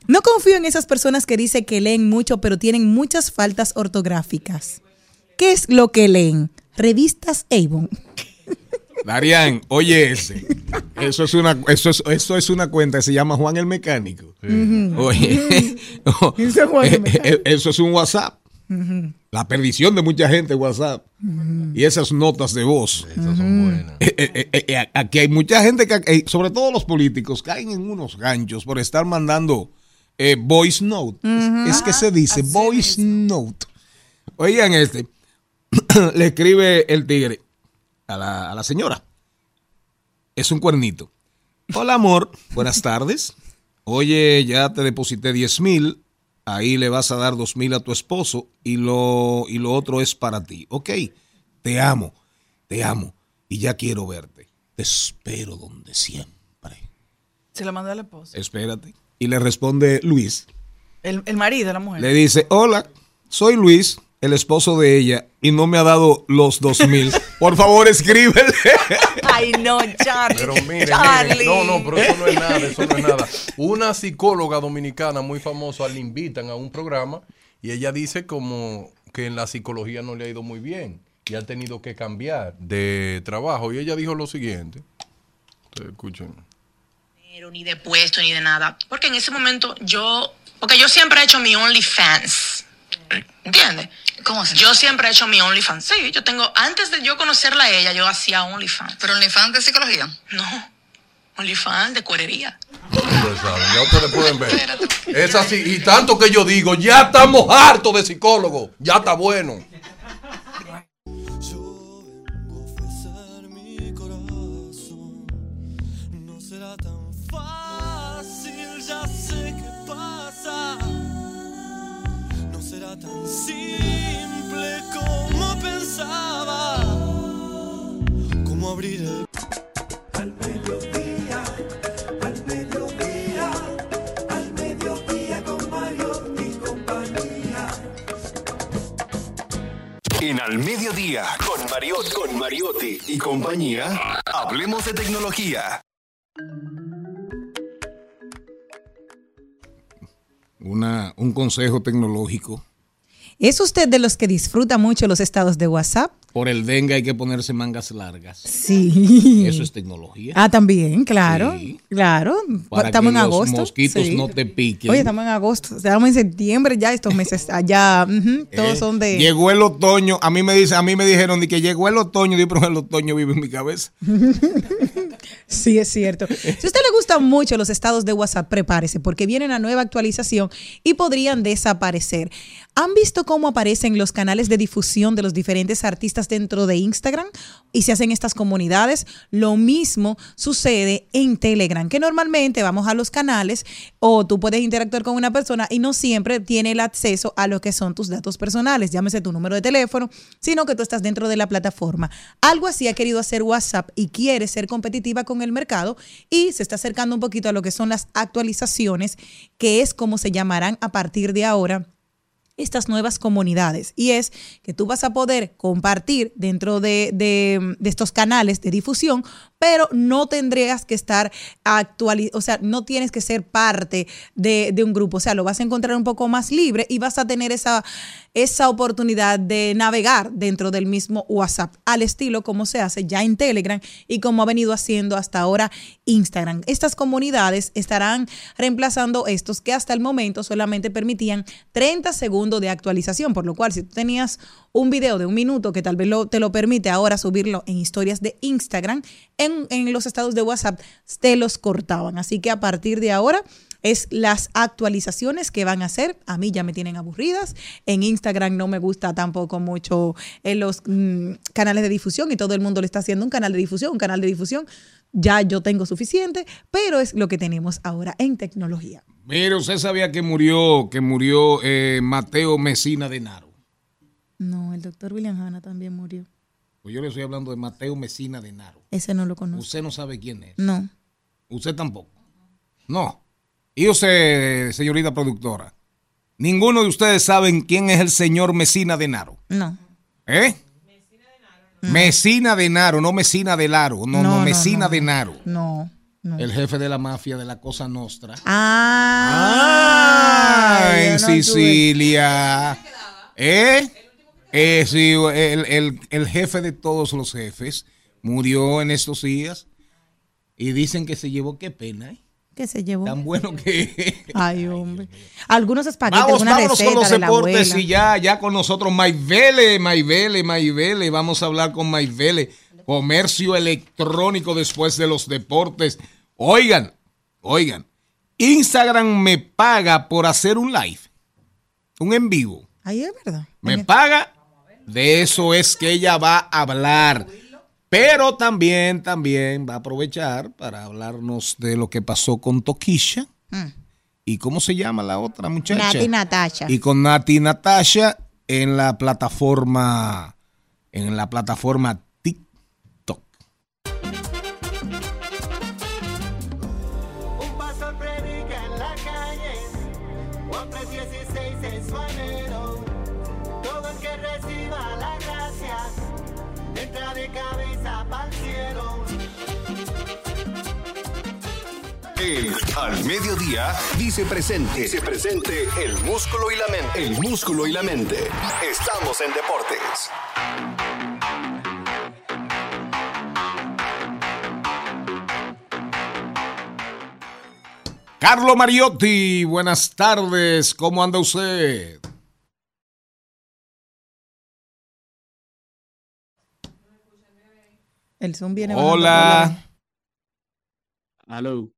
No confío en esas personas que dicen que leen mucho, pero tienen muchas faltas ortográficas. ¿Qué es lo que leen? Revistas Avon. Darían, oye ese. Eso es una, eso es, eso es una cuenta que se llama Juan el Mecánico. Oye, el eh, eh, eso es un WhatsApp. La perdición de mucha gente WhatsApp. Y esas notas de voz. Esas son buenas. Eh, eh, eh, eh, aquí hay mucha gente que, eh, sobre todo los políticos, caen en unos ganchos por estar mandando eh, voice note. Es, es que se dice voice note. Oigan este, le escribe el tigre a la, a la señora. Es un cuernito. Hola amor, buenas tardes. Oye, ya te deposité 10 mil. Ahí le vas a dar dos mil a tu esposo y lo, y lo otro es para ti. Ok, te amo, te amo y ya quiero verte. Te espero donde siempre. se lo mandó a la esposa. Espérate. Y le responde Luis. El, el marido de la mujer. Le dice, hola, soy Luis, el esposo de ella, y no me ha dado los dos mil. Por favor, escríbele. Ay, no, Charlie. Pero miren, Charlie. no, no, pero eso no es nada, eso no es nada. Una psicóloga dominicana muy famosa le invitan a un programa y ella dice como que en la psicología no le ha ido muy bien y ha tenido que cambiar de trabajo. Y ella dijo lo siguiente. Ustedes escuchen. ni de puesto, ni de nada. Porque en ese momento yo, porque yo siempre he hecho mi OnlyFans. ¿Entiendes? ¿Cómo así? Yo siempre he hecho mi OnlyFans. Sí, yo tengo, antes de yo conocerla a ella, yo hacía OnlyFans. ¿Pero OnlyFans de psicología? No, OnlyFans de cuerería. Ustedes saben, ya ustedes pueden ver. Es así. Y tanto que yo digo, ya estamos hartos de psicólogos. Ya está bueno. Simple como pensaba. Como abrir el Al mediodía, al mediodía, al mediodía con Mario y compañía. En Al Mediodía, con Mariotti, con Mariotti y compañía, hablemos de tecnología. Una, un consejo tecnológico. ¿Es usted de los que disfruta mucho los estados de WhatsApp? Por el dengue hay que ponerse mangas largas. Sí. Eso es tecnología. Ah, también, claro. Sí. Claro. Para estamos que en los agosto. mosquitos sí. no te piquen. Oye, estamos en agosto. Estamos en septiembre ya, estos meses allá. todos Eh, son de. Llegó el otoño. A mí me dice, a mí me dijeron que llegó el otoño. Digo, pero el otoño vive en mi cabeza. Sí, es cierto. Si a usted le gustan mucho los estados de WhatsApp, prepárese porque viene una nueva actualización y podrían desaparecer. ¿Han visto cómo aparecen los canales de difusión de los diferentes artistas dentro de Instagram y se hacen estas comunidades? Lo mismo sucede en Telegram, que normalmente vamos a los canales o tú puedes interactuar con una persona y no siempre tiene el acceso a lo que son tus datos personales, llámese tu número de teléfono, sino que tú estás dentro de la plataforma. Algo así ha querido hacer WhatsApp y quiere ser competitiva con el mercado y se está acercando un poquito a lo que son las actualizaciones, que es como se llamarán a partir de ahora estas nuevas comunidades. Y es que tú vas a poder compartir dentro de, de- estos canales de difusión, pero no tendrías que estar actual, o sea, no tienes que ser parte de, un grupo. O sea, lo vas a encontrar un poco más libre y vas a tener esa, esa oportunidad de navegar dentro del mismo WhatsApp, al estilo como se hace ya en Telegram y como ha venido haciendo hasta ahora Instagram. Estas comunidades estarán reemplazando estos que hasta el momento solamente permitían 30 segundos de actualización, por lo cual si tú tenías un video de un minuto que tal vez te lo permite ahora subirlo en historias de Instagram, en, en los estados de WhatsApp te los cortaban. Así que a partir de ahora es las actualizaciones que van a hacer. A mí ya me tienen aburridas. En Instagram no me gusta tampoco mucho en los mm, canales de difusión y todo el mundo le está haciendo un canal de difusión, un canal de difusión. Ya yo tengo suficiente, pero es lo que tenemos ahora en tecnología. Mire, usted sabía que murió, que murió eh, Mateo Mesina de Naro. No, el doctor William Hanna también murió. Pues yo le estoy hablando de Mateo Mesina de Naro. Ese no lo conozco. Usted no sabe quién es. No. Usted tampoco. No. Y usted, señorita productora, ninguno de ustedes saben quién es el señor Mesina de Naro. No. ¿Eh? Mesina de Naro, no Mesina de Laro. No, no, No, no, Mesina no. de Naro. No. no. El jefe de la mafia de la Cosa Nostra. Ah, Ah, en no Sicilia. ¿Eh? Eh, sí, el, el- el jefe de todos los jefes murió en estos días y dicen que se llevó, qué pena, ¿eh? ¿Qué se llevó? Tan bueno que... Ay, hombre. Algunos espaguetis, Vamos, alguna vámonos receta con los de deportes y ya, ya con nosotros Maivele, Maivele, Maivele. Vamos a hablar con Maivele, comercio electrónico después de los deportes. Oigan, oigan, Instagram me paga por hacer un live, un en vivo. Ay, es verdad. Me paga, de eso es que ella va a hablar. Pero también, también va a aprovechar para hablarnos de lo que pasó con Toquisha. Mm. ¿Y cómo se llama la otra muchacha? Nati Natasha. Y con Nati Natasha en la plataforma, en la plataforma Al Mediodía dice presente. Dice presente el músculo y la mente. El músculo y la mente. Estamos en deportes. Carlo Mariotti, buenas tardes. ¿Cómo anda usted? El Zoom viene. Hola. Hello.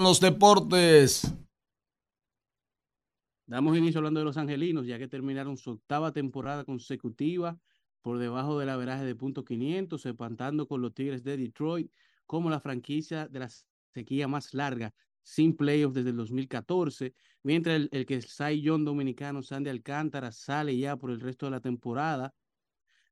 Los deportes. Damos inicio hablando de los angelinos, ya que terminaron su octava temporada consecutiva por debajo del averaje de punto 500, empatando con los Tigres de Detroit como la franquicia de la sequía más larga sin playoffs desde el 2014, mientras el, el que Cy Young dominicano Sandy Alcántara sale ya por el resto de la temporada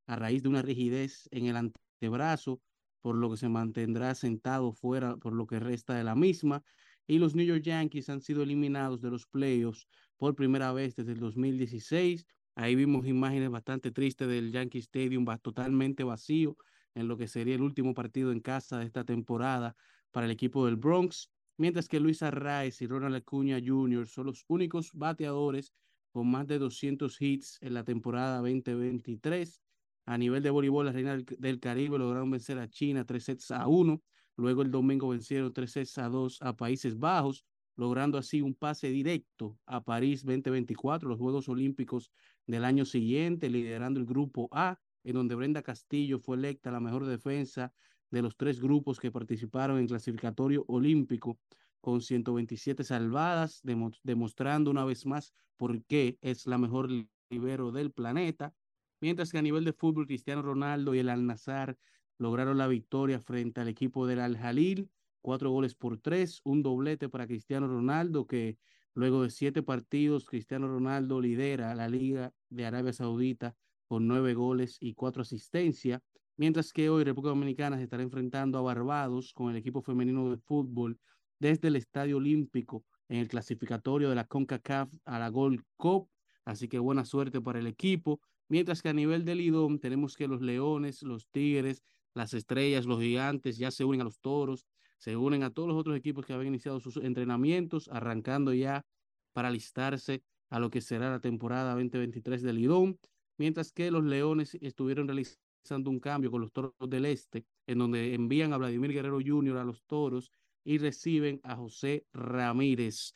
a raíz de una rigidez en el antebrazo, por lo que se mantendrá sentado fuera por lo que resta de la misma. Y los New York Yankees han sido eliminados de los playoffs por primera vez desde el 2016. Ahí vimos imágenes bastante tristes del Yankee Stadium totalmente vacío en lo que sería el último partido en casa de esta temporada para el equipo del Bronx, mientras que Luis Arraez y Ronald Acuña Jr. son los únicos bateadores con más de 200 hits en la temporada 2023. A nivel de voleibol, la Reina del, Caribe lograron vencer a China tres sets a uno. Luego el domingo vencieron tres sets a dos a Países Bajos, logrando así un pase directo a París 2024, los Juegos Olímpicos del año siguiente, liderando el grupo A, en donde Brenda Castillo fue electa la mejor defensa de los tres grupos que participaron en clasificatorio olímpico con 127 salvadas, demo demostrando una vez más por qué es la mejor libero del planeta. Mientras que a nivel de fútbol, Cristiano Ronaldo y el Al-Nazar lograron la victoria frente al equipo del Al-Jalil, cuatro goles por tres, un doblete para Cristiano Ronaldo, que luego de siete partidos, Cristiano Ronaldo lidera la Liga de Arabia Saudita con nueve goles y cuatro asistencias, mientras que hoy República Dominicana se estará enfrentando a Barbados con el equipo femenino de fútbol desde el Estadio Olímpico en el clasificatorio de la CONCACAF a la Gold Cup, así que buena suerte para el equipo. Mientras que a nivel del IDOM tenemos que los Leones, los Tigres, las Estrellas, los Gigantes ya se unen a los Toros, se unen a todos los otros equipos que habían iniciado sus entrenamientos, arrancando ya para alistarse a lo que será la temporada 2023 del IDOM, mientras que los Leones estuvieron realizando un cambio con los Toros del Este, en donde envían a Vladimir Guerrero Jr. a los Toros y reciben a José Ramírez.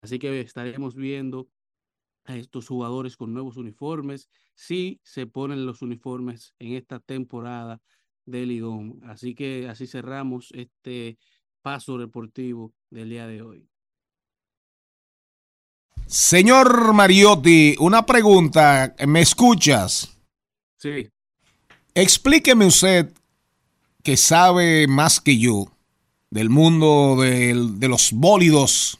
Así que estaremos viendo a estos jugadores con nuevos uniformes, si se ponen los uniformes en esta temporada de Lidón. Así que así cerramos este paso deportivo del día de hoy. Señor Mariotti, una pregunta. ¿Me escuchas? Sí. Explíqueme usted que sabe más que yo del mundo del- de los bólidos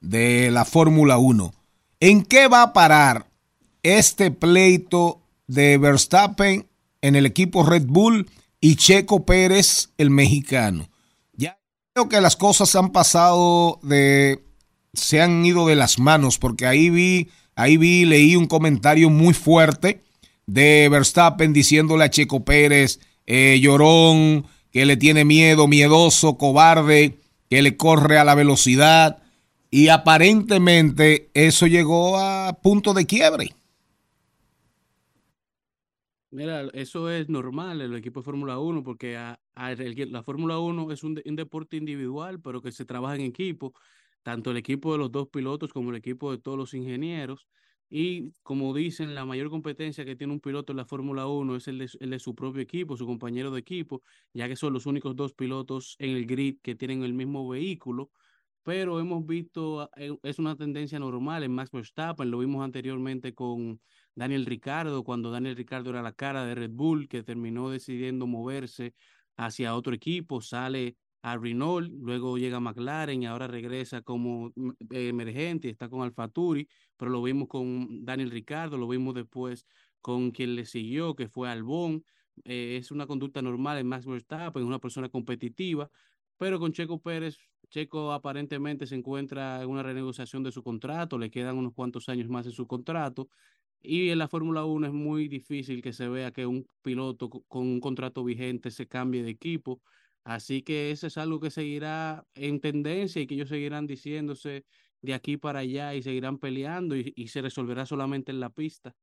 de la Fórmula 1. ¿En qué va a parar este pleito de Verstappen en el equipo Red Bull y Checo Pérez, el mexicano? Ya creo que las cosas han pasado de se han ido de las manos porque ahí vi, ahí vi, leí un comentario muy fuerte de Verstappen diciéndole a Checo Pérez, eh, llorón, que le tiene miedo, miedoso, cobarde, que le corre a la velocidad y aparentemente eso llegó a punto de quiebre. Mira, eso es normal en el equipo de Fórmula 1 porque la Fórmula 1 es un, de- un deporte individual, pero que se trabaja en equipo, tanto el equipo de los dos pilotos como el equipo de todos los ingenieros. Y como dicen, la mayor competencia que tiene un piloto en la Fórmula 1 es el de su propio equipo, su compañero de equipo, ya que son los únicos dos pilotos en el grid que tienen el mismo vehículo. Pero hemos visto, eh, es una tendencia normal en Max Verstappen, lo vimos anteriormente con Daniel Ricardo, cuando Daniel Ricardo era la cara de Red Bull, que terminó decidiendo moverse hacia otro equipo, sale a Renault, luego llega a McLaren y ahora regresa como mm, eh, emergente, está con AlphaTauri, pero lo vimos con Daniel Ricardo, lo vimos después con quien le siguió, que fue Albón. Eh, es una conducta normal en Max Verstappen, es una persona competitiva, pero con Checo Pérez, Checo aparentemente se encuentra en una renegociación de su contrato, le quedan unos cuantos años más en su contrato. Y en la Fórmula 1 es muy difícil que se vea que un piloto co- con un contrato vigente se cambie de equipo. Así que eso es algo que seguirá en tendencia y que ellos seguirán diciéndose de aquí para allá y seguirán peleando y, se resolverá solamente en la pista.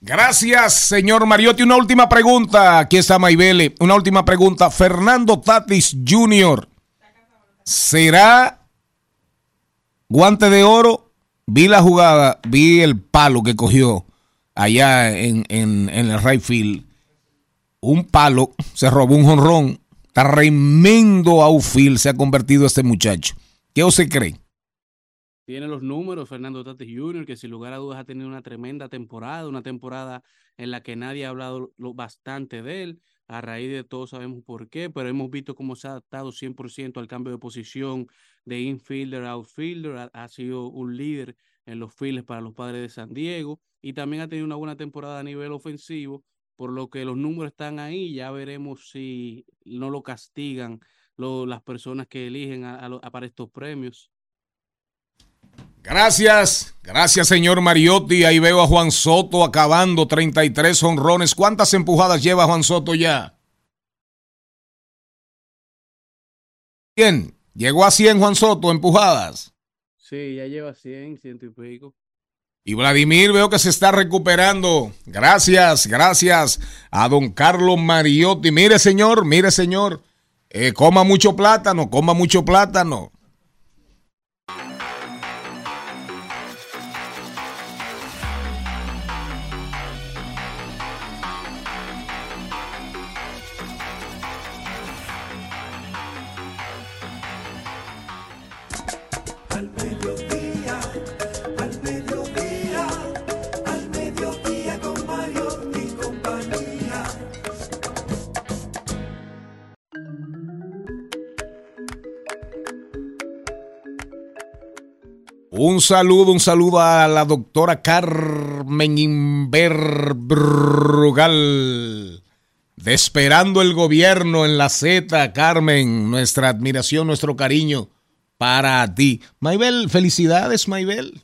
Gracias, señor Mariotti. Una última pregunta. Aquí está Maybele. Una última pregunta. Fernando Tatis Jr. ¿Será guante de oro? Vi la jugada, vi el palo que cogió allá en, en, en el right field. Un palo, se robó un jonrón. Tremendo outfield se ha convertido este muchacho. ¿Qué usted cree? Tiene los números, Fernando Tatis Jr., que sin lugar a dudas ha tenido una tremenda temporada, una temporada en la que nadie ha hablado lo bastante de él. A raíz de todo sabemos por qué, pero hemos visto cómo se ha adaptado 100% al cambio de posición de infielder a outfielder. Ha, sido un líder en los files para los padres de San Diego y también ha tenido una buena temporada a nivel ofensivo, por lo que los números están ahí. Ya veremos si no lo castigan las personas que eligen a- a para estos premios. Gracias, gracias señor Mariotti. Ahí veo a Juan Soto acabando 33 honrones. ¿Cuántas empujadas lleva Juan Soto ya? Bien, llegó a 100 Juan Soto empujadas. Sí, ya lleva 100, ciento y pico. Y Vladimir veo que se está recuperando. Gracias, gracias a don Carlos Mariotti. Mire señor, mire señor, eh, coma mucho plátano, coma mucho plátano. Un saludo, un saludo a la doctora Carmen Inverbrugal. De Esperando el Gobierno en la Z, Carmen, nuestra admiración, nuestro cariño para ti. Maybel, felicidades, Maybel.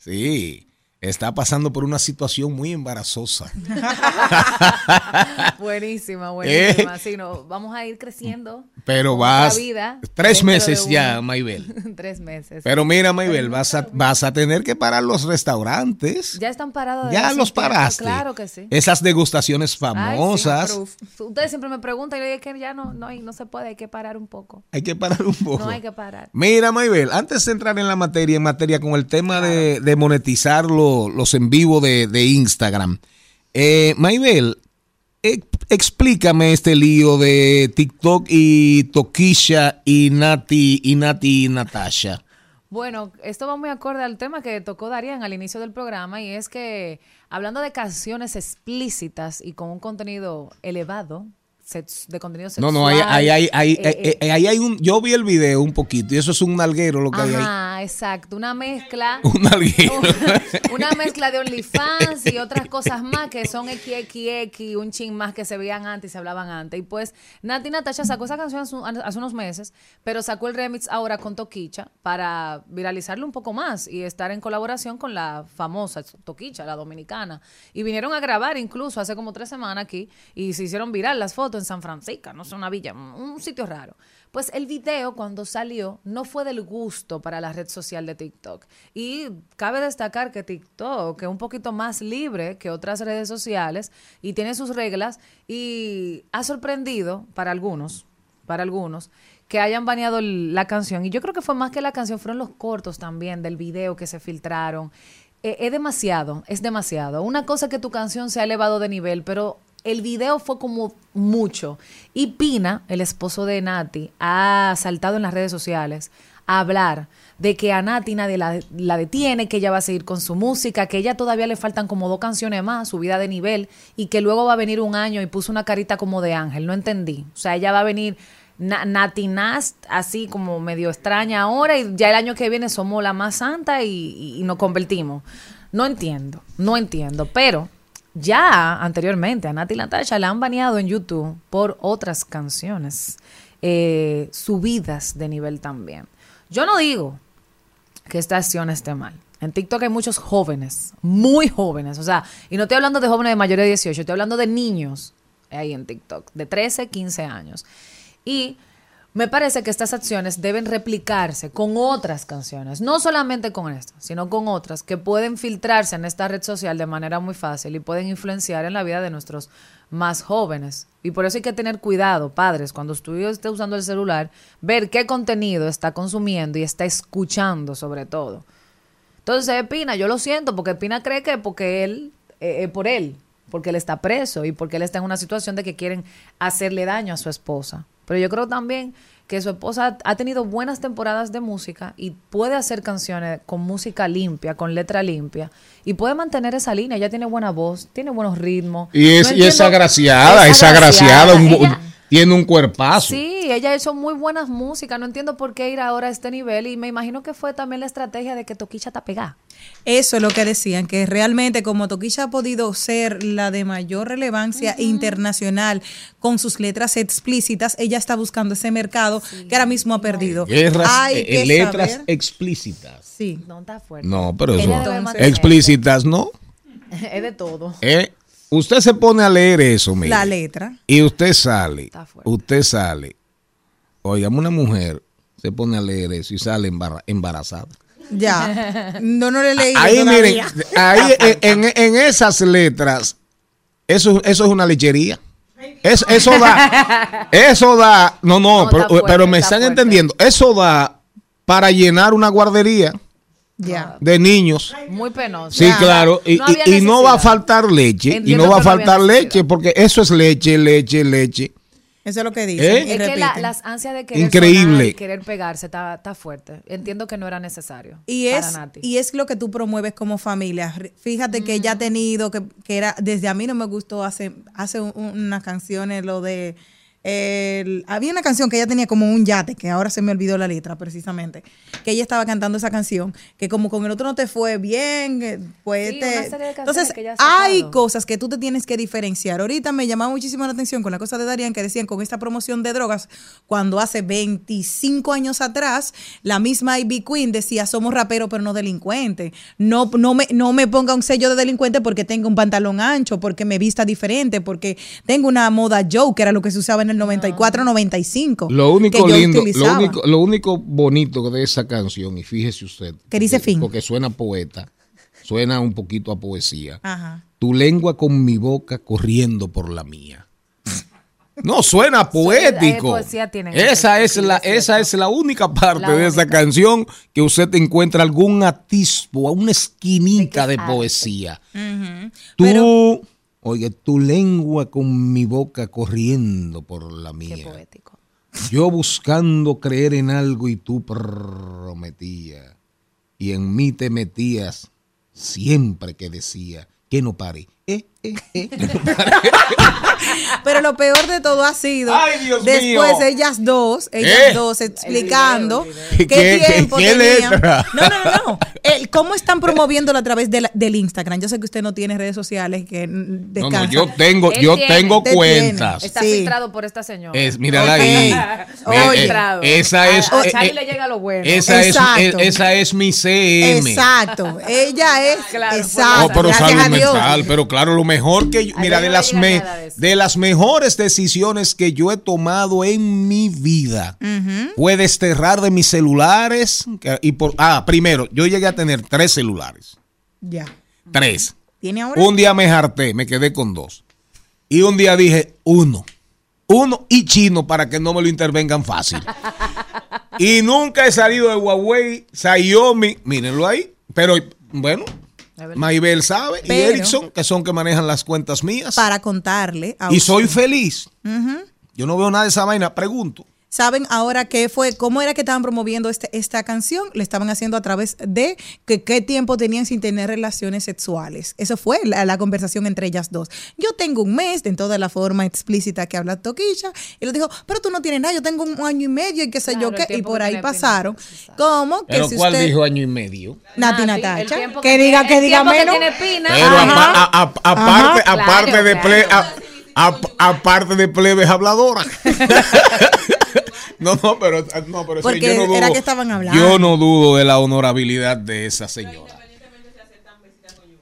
Sí, está pasando por una situación muy embarazosa. buenísima, ¿Eh? buenísima. Sí, no, vamos a ir creciendo. Pero vas vida tres meses ya, Maybel. tres meses. Pero mira, Maybel, vas a, vas a tener que parar los restaurantes. ya están parados. Ya los paraste. Claro que sí. Esas degustaciones Ay, sí, famosas. ustedes siempre me preguntan y yo digo que ya no, no, no se puede, hay que parar un poco. Hay que parar un poco. No hay que parar. Mira, Maybel, antes de entrar en la materia, en materia con el tema de, de monetizar lo- los en vivo de, de Instagram. Eh, Maybel, e- explícame este lío de TikTok y Toquisha y Nati y Nati y Natasha. Bueno, esto va muy acorde al tema que tocó Darían al inicio del programa y es que hablando de canciones explícitas y con un contenido elevado, sex- de contenido No, sexual. no, ahí, ahí, ahí, ahí, eh, eh, eh, ahí hay un, yo vi el video un poquito y eso es un nalguero lo que hay ahí. Ajá, exacto, una mezcla. Un nalguero. una mezcla de OnlyFans y otras cosas más que son XXX, un ching más que se veían antes y se hablaban antes. Y pues Nati Natasha sacó esa canción hace unos meses, pero sacó el remix ahora con Toquicha para viralizarlo un poco más y estar en colaboración con la famosa Toquicha, la dominicana. Y vinieron a grabar incluso hace como tres semanas aquí y se hicieron viral las fotos en San Francisco, no sé, una villa, un sitio raro. Pues el video cuando salió no fue del gusto para la red social de TikTok. Y cabe destacar que TikTok es un poquito más libre que otras redes sociales y tiene sus reglas y ha sorprendido para algunos, para algunos, que hayan baneado la canción. Y yo creo que fue más que la canción, fueron los cortos también del video que se filtraron. Eh, es demasiado, es demasiado. Una cosa que tu canción se ha elevado de nivel, pero el video fue como mucho. Y Pina, el esposo de Nati, ha saltado en las redes sociales a hablar de que a Nati nadie la, la detiene, que ella va a seguir con su música, que ella todavía le faltan como dos canciones más, su vida de nivel, y que luego va a venir un año y puso una carita como de ángel. No entendí. O sea, ella va a venir na- Nati Nast, así como medio extraña ahora, y ya el año que viene somos la más santa y nos convertimos. No entiendo, no entiendo, pero ya anteriormente a Nati Natasha la han baneado en YouTube por otras canciones, eh, subidas de nivel también. Yo no digo que esta acción esté mal. En TikTok hay muchos jóvenes, muy jóvenes, o sea, y no estoy hablando de jóvenes de mayores de 18, estoy hablando de niños ahí en TikTok, de 13, 15 años. Y me parece que estas acciones deben replicarse con otras canciones, no solamente con esta, sino con otras que pueden filtrarse en esta red social de manera muy fácil y pueden influenciar en la vida de nuestros más jóvenes. Y por eso hay que tener cuidado, padres, cuando tú estés usando el celular, ver qué contenido está consumiendo y está escuchando sobre todo. Entonces, Pina, yo lo siento, porque Pina cree que porque él, eh, eh, por él, porque él está preso y porque él está en una situación de que quieren hacerle daño a su esposa. Pero yo creo también que su esposa ha tenido buenas temporadas de música y puede hacer canciones con música limpia, con letra limpia, y puede mantener esa línea. Ella tiene buena voz, tiene buenos ritmos. Y es, No y es entiendo- agraciada, es agraciada, un- Ella- tiene un cuerpazo. Sí, ella hizo muy buenas músicas. No entiendo por qué ir ahora a este nivel. Y me imagino que fue también la estrategia de que Toquicha está pegada. Eso es lo que decían, que realmente como Toquilla ha podido ser la de mayor relevancia internacional con sus letras explícitas, ella está buscando ese mercado que ahora mismo ha perdido. Guerras, Hay eh, que letras saber- explícitas. Sí. No está fuerte. No, pero eso. Explícitas, ¿no? es de todo. Eh, Usted se pone a leer eso, mire. La letra. Y usted sale. Usted sale. Oigamos, una mujer se pone a leer eso y sale embarazada. Ya. No, no le leí. Ahí, miren, ahí en, en- en esas letras, eso, eso es una lechería. Es- eso da, eso da, no, no, No, pero, fuerte, pero me está están fuerte. entendiendo. Eso da para llenar una guardería De niños. Muy penoso. Sí, claro, y, No y- y no va a faltar leche, y no va a no faltar leche, porque eso es leche, leche, leche. Eso es lo que dicen. ¿Eh? Es que la- las ansias de querer Increíble. sonar y querer pegarse está, está fuerte. Entiendo que no era necesario. Y para es, Nati. y es lo que tú promueves como familia. Fíjate que ella ha tenido, que, que era, desde a mí no me gustó hace, hace un- unas canciones, lo de, el- había una canción que ella tenía como un yate, que ahora se me olvidó la letra precisamente, que ella estaba cantando esa canción, que como con el otro no te fue bien, eh, pues Sí, te- entonces que hay cosas que tú te tienes que diferenciar. Ahorita me llamaba muchísimo la atención con la cosa de Darían que decían con esta promoción de drogas, cuando hace 25 años atrás, la misma Ivy Queen decía, somos raperos pero no delincuentes. No, no, me, no me ponga un sello de delincuente porque tengo un pantalón ancho, porque me vista diferente, porque tengo una moda Joe, que era lo que se usaba en el 94, 95. Lo único que yo lindo, lo único, lo único bonito de esa canción, y fíjese usted. Que dice porque- fin. Porque suena poeta, suena un poquito a poesía. Ajá. Tu lengua con mi boca corriendo por la mía. No, suena poético. poesía tienen Esa es la, esa es la única parte La de esa única. canción que usted encuentra algún atisbo, una esquinita de poesía. Tú, oye, tu lengua con mi boca corriendo por la mía. poético. Yo buscando creer en algo y tú prometías. Y en mí te metías siempre que decía que no pare. Eh, eh, eh. Pero lo peor de todo ha sido Ay, Dios después mío. ellas dos, ellas ¿Eh? dos explicando ¿Qué- qué, qué- tiempo qué tenían. letra? No, no, no, no. El, ¿Cómo están promoviéndolo a través de la- del Instagram? Yo sé que usted no tiene redes sociales que mm, No, no, yo tengo, Él yo tiene. tengo cuentas. Está Sí. filtrado por esta señora. Es, mírala Ok. ahí. Oye. Eh, eh, esa es, A, a le llega lo bueno. esa es, Exacto. eh, esa es mi CM. Exacto. Ella es. Claro, exacto. No, pero salud mental, pero claro, lo mejor que yo, mira, de las, me- de las mejores decisiones que yo he tomado en mi vida fue desterrar de mis celulares y por, ah, primero, yo llegué a tener tres celulares, Ya. tres. ¿Tiene ahora? Un día me harté, me quedé con dos. Y un día dije, uno. Uno y chino para que no me lo intervengan fácil. y nunca he salido de Huawei, Xiaomi, mírenlo ahí. Pero bueno, Maybel sabe y Ericsson, que son que manejan las cuentas mías. Para contarle. a y usted. soy feliz. Yo no veo nada de esa vaina. Pregunto. ¿Saben ahora qué fue? ¿Cómo era que estaban promoviendo este, esta canción? Le estaban haciendo a través de que qué tiempo tenían sin tener relaciones sexuales. Eso fue la, la conversación entre ellas dos. Yo tengo un mes, en toda la forma explícita que habla Toquilla, y le dijo, pero tú no tienes nada, yo tengo un año y medio y qué sé Claro, yo qué. Y por ahí pasaron. ¿Cómo? Que Pero si ¿cuál usted... dijo año y medio? Nati Natacha. Que que diga, que diga que menos. tiene. Pero aparte, aparte Claro, de ple- claro. a- a- aparte de plebes habladoras. no, no, pero, no, pero Porque yo no dudo, era que estaban hablando. Yo no dudo de la honorabilidad de esa señora.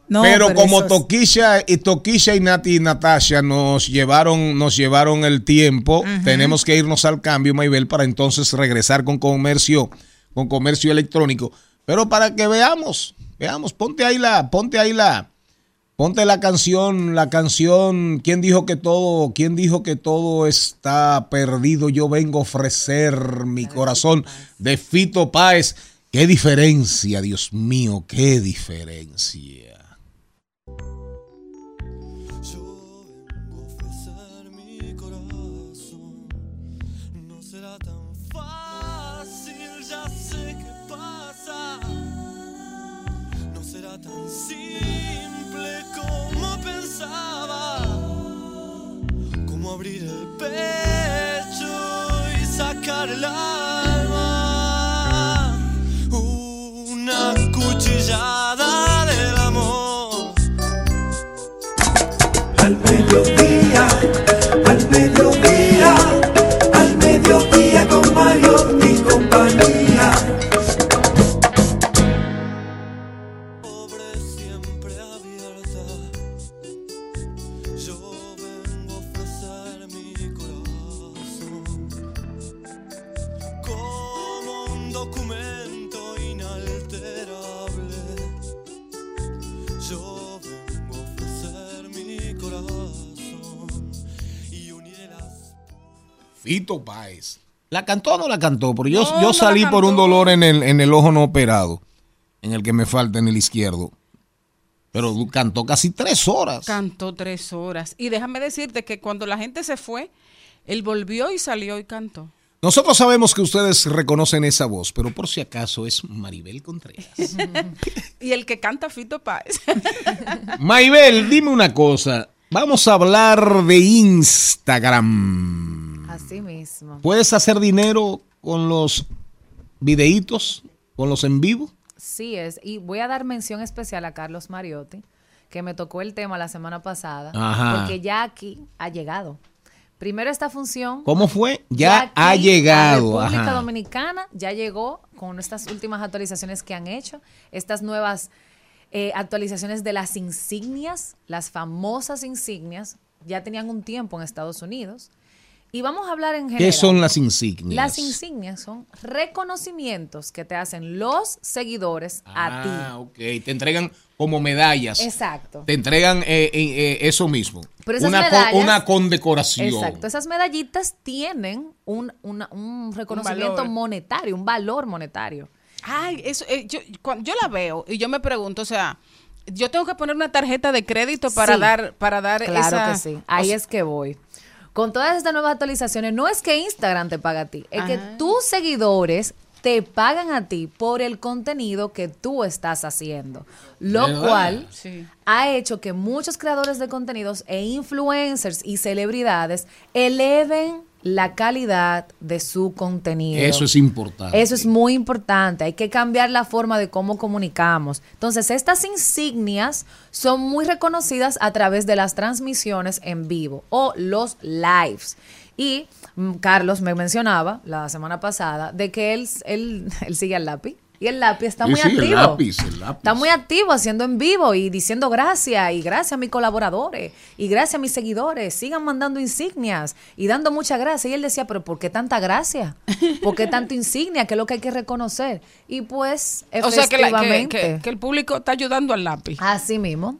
No, pero, como eso es- Toquisha y Toquisha y Nati y Natasha nos llevaron, nos llevaron el tiempo, tenemos que irnos al cambio, Maybel, para entonces regresar con comercio, con comercio electrónico. Pero para que veamos, veamos, ponte ahí la, ponte ahí la, ponte la canción, la canción, ¿quién dijo que todo, quién dijo que todo está perdido? Yo vengo a ofrecer mi corazón de Fito Páez, Qué diferencia, Dios mío, qué diferencia. Fito Páez. ¿La cantó o no la cantó? Pero yo, No, yo no salí por un dolor en el, en el ojo no operado, en el que me falta en el izquierdo. Pero cantó casi tres horas. Cantó tres horas. Y déjame decirte que cuando la gente se fue, él volvió y salió y cantó. Nosotros sabemos que ustedes reconocen esa voz, pero por si acaso es Maribel Contreras. y el que canta Fito Páez. Maribel, dime una cosa. Vamos a hablar de Instagram. Así mismo. ¿Puedes hacer dinero con los videitos, con los en vivo? Sí es. Y voy a dar mención especial a Carlos Mariotti, que me tocó el tema la semana pasada, Ajá. porque ya aquí ha llegado. Primero esta función. ¿Cómo fue? Ya, ha llegado. República Ajá. Dominicana ya llegó con estas últimas actualizaciones que han hecho, estas nuevas eh, actualizaciones de las insignias, las famosas insignias, ya tenían un tiempo en Estados Unidos. Y vamos a hablar en general. ¿Qué son las insignias? Las insignias son reconocimientos que te hacen los seguidores a ti. Ah, ok. Te entregan como medallas. Exacto. Te entregan eh, eh, eh, eso mismo. Pero esas una, una condecoración. Exacto. Esas medallitas tienen un, una- un reconocimiento monetario, un valor monetario. Ay, eso, eh, yo, cuando yo la veo y yo me pregunto, o sea, yo tengo que poner una tarjeta de crédito para Sí. dar, para dar Claro esa. que sí. Ahí o sea, es que voy. Con todas estas nuevas actualizaciones, no es que Instagram te paga a ti, es que tus seguidores te pagan a ti por el contenido que tú estás haciendo. Lo cual Sí. ha hecho que muchos creadores de contenidos e influencers y celebridades eleven la calidad de su contenido. Eso es importante. Eso es muy importante. Hay que cambiar la forma de cómo comunicamos. Entonces, estas insignias son muy reconocidas a través de las transmisiones en vivo o los lives. Y mm, Carlos me mencionaba la semana pasada de que él, él, él sigue al lápiz. Y el lápiz está Sí, muy sí, el activo. lápiz, el lápiz. Está muy activo haciendo en vivo y diciendo gracias y gracias a mis colaboradores y gracias a mis seguidores. Sigan mandando insignias y dando muchas gracias. Y él decía, pero ¿por qué tanta gracia? ¿Por qué tanta insignia? Que es lo que hay que reconocer. Y pues, o sea, que, la- que- efectivamente, que- que el público está ayudando al lápiz. Así mismo.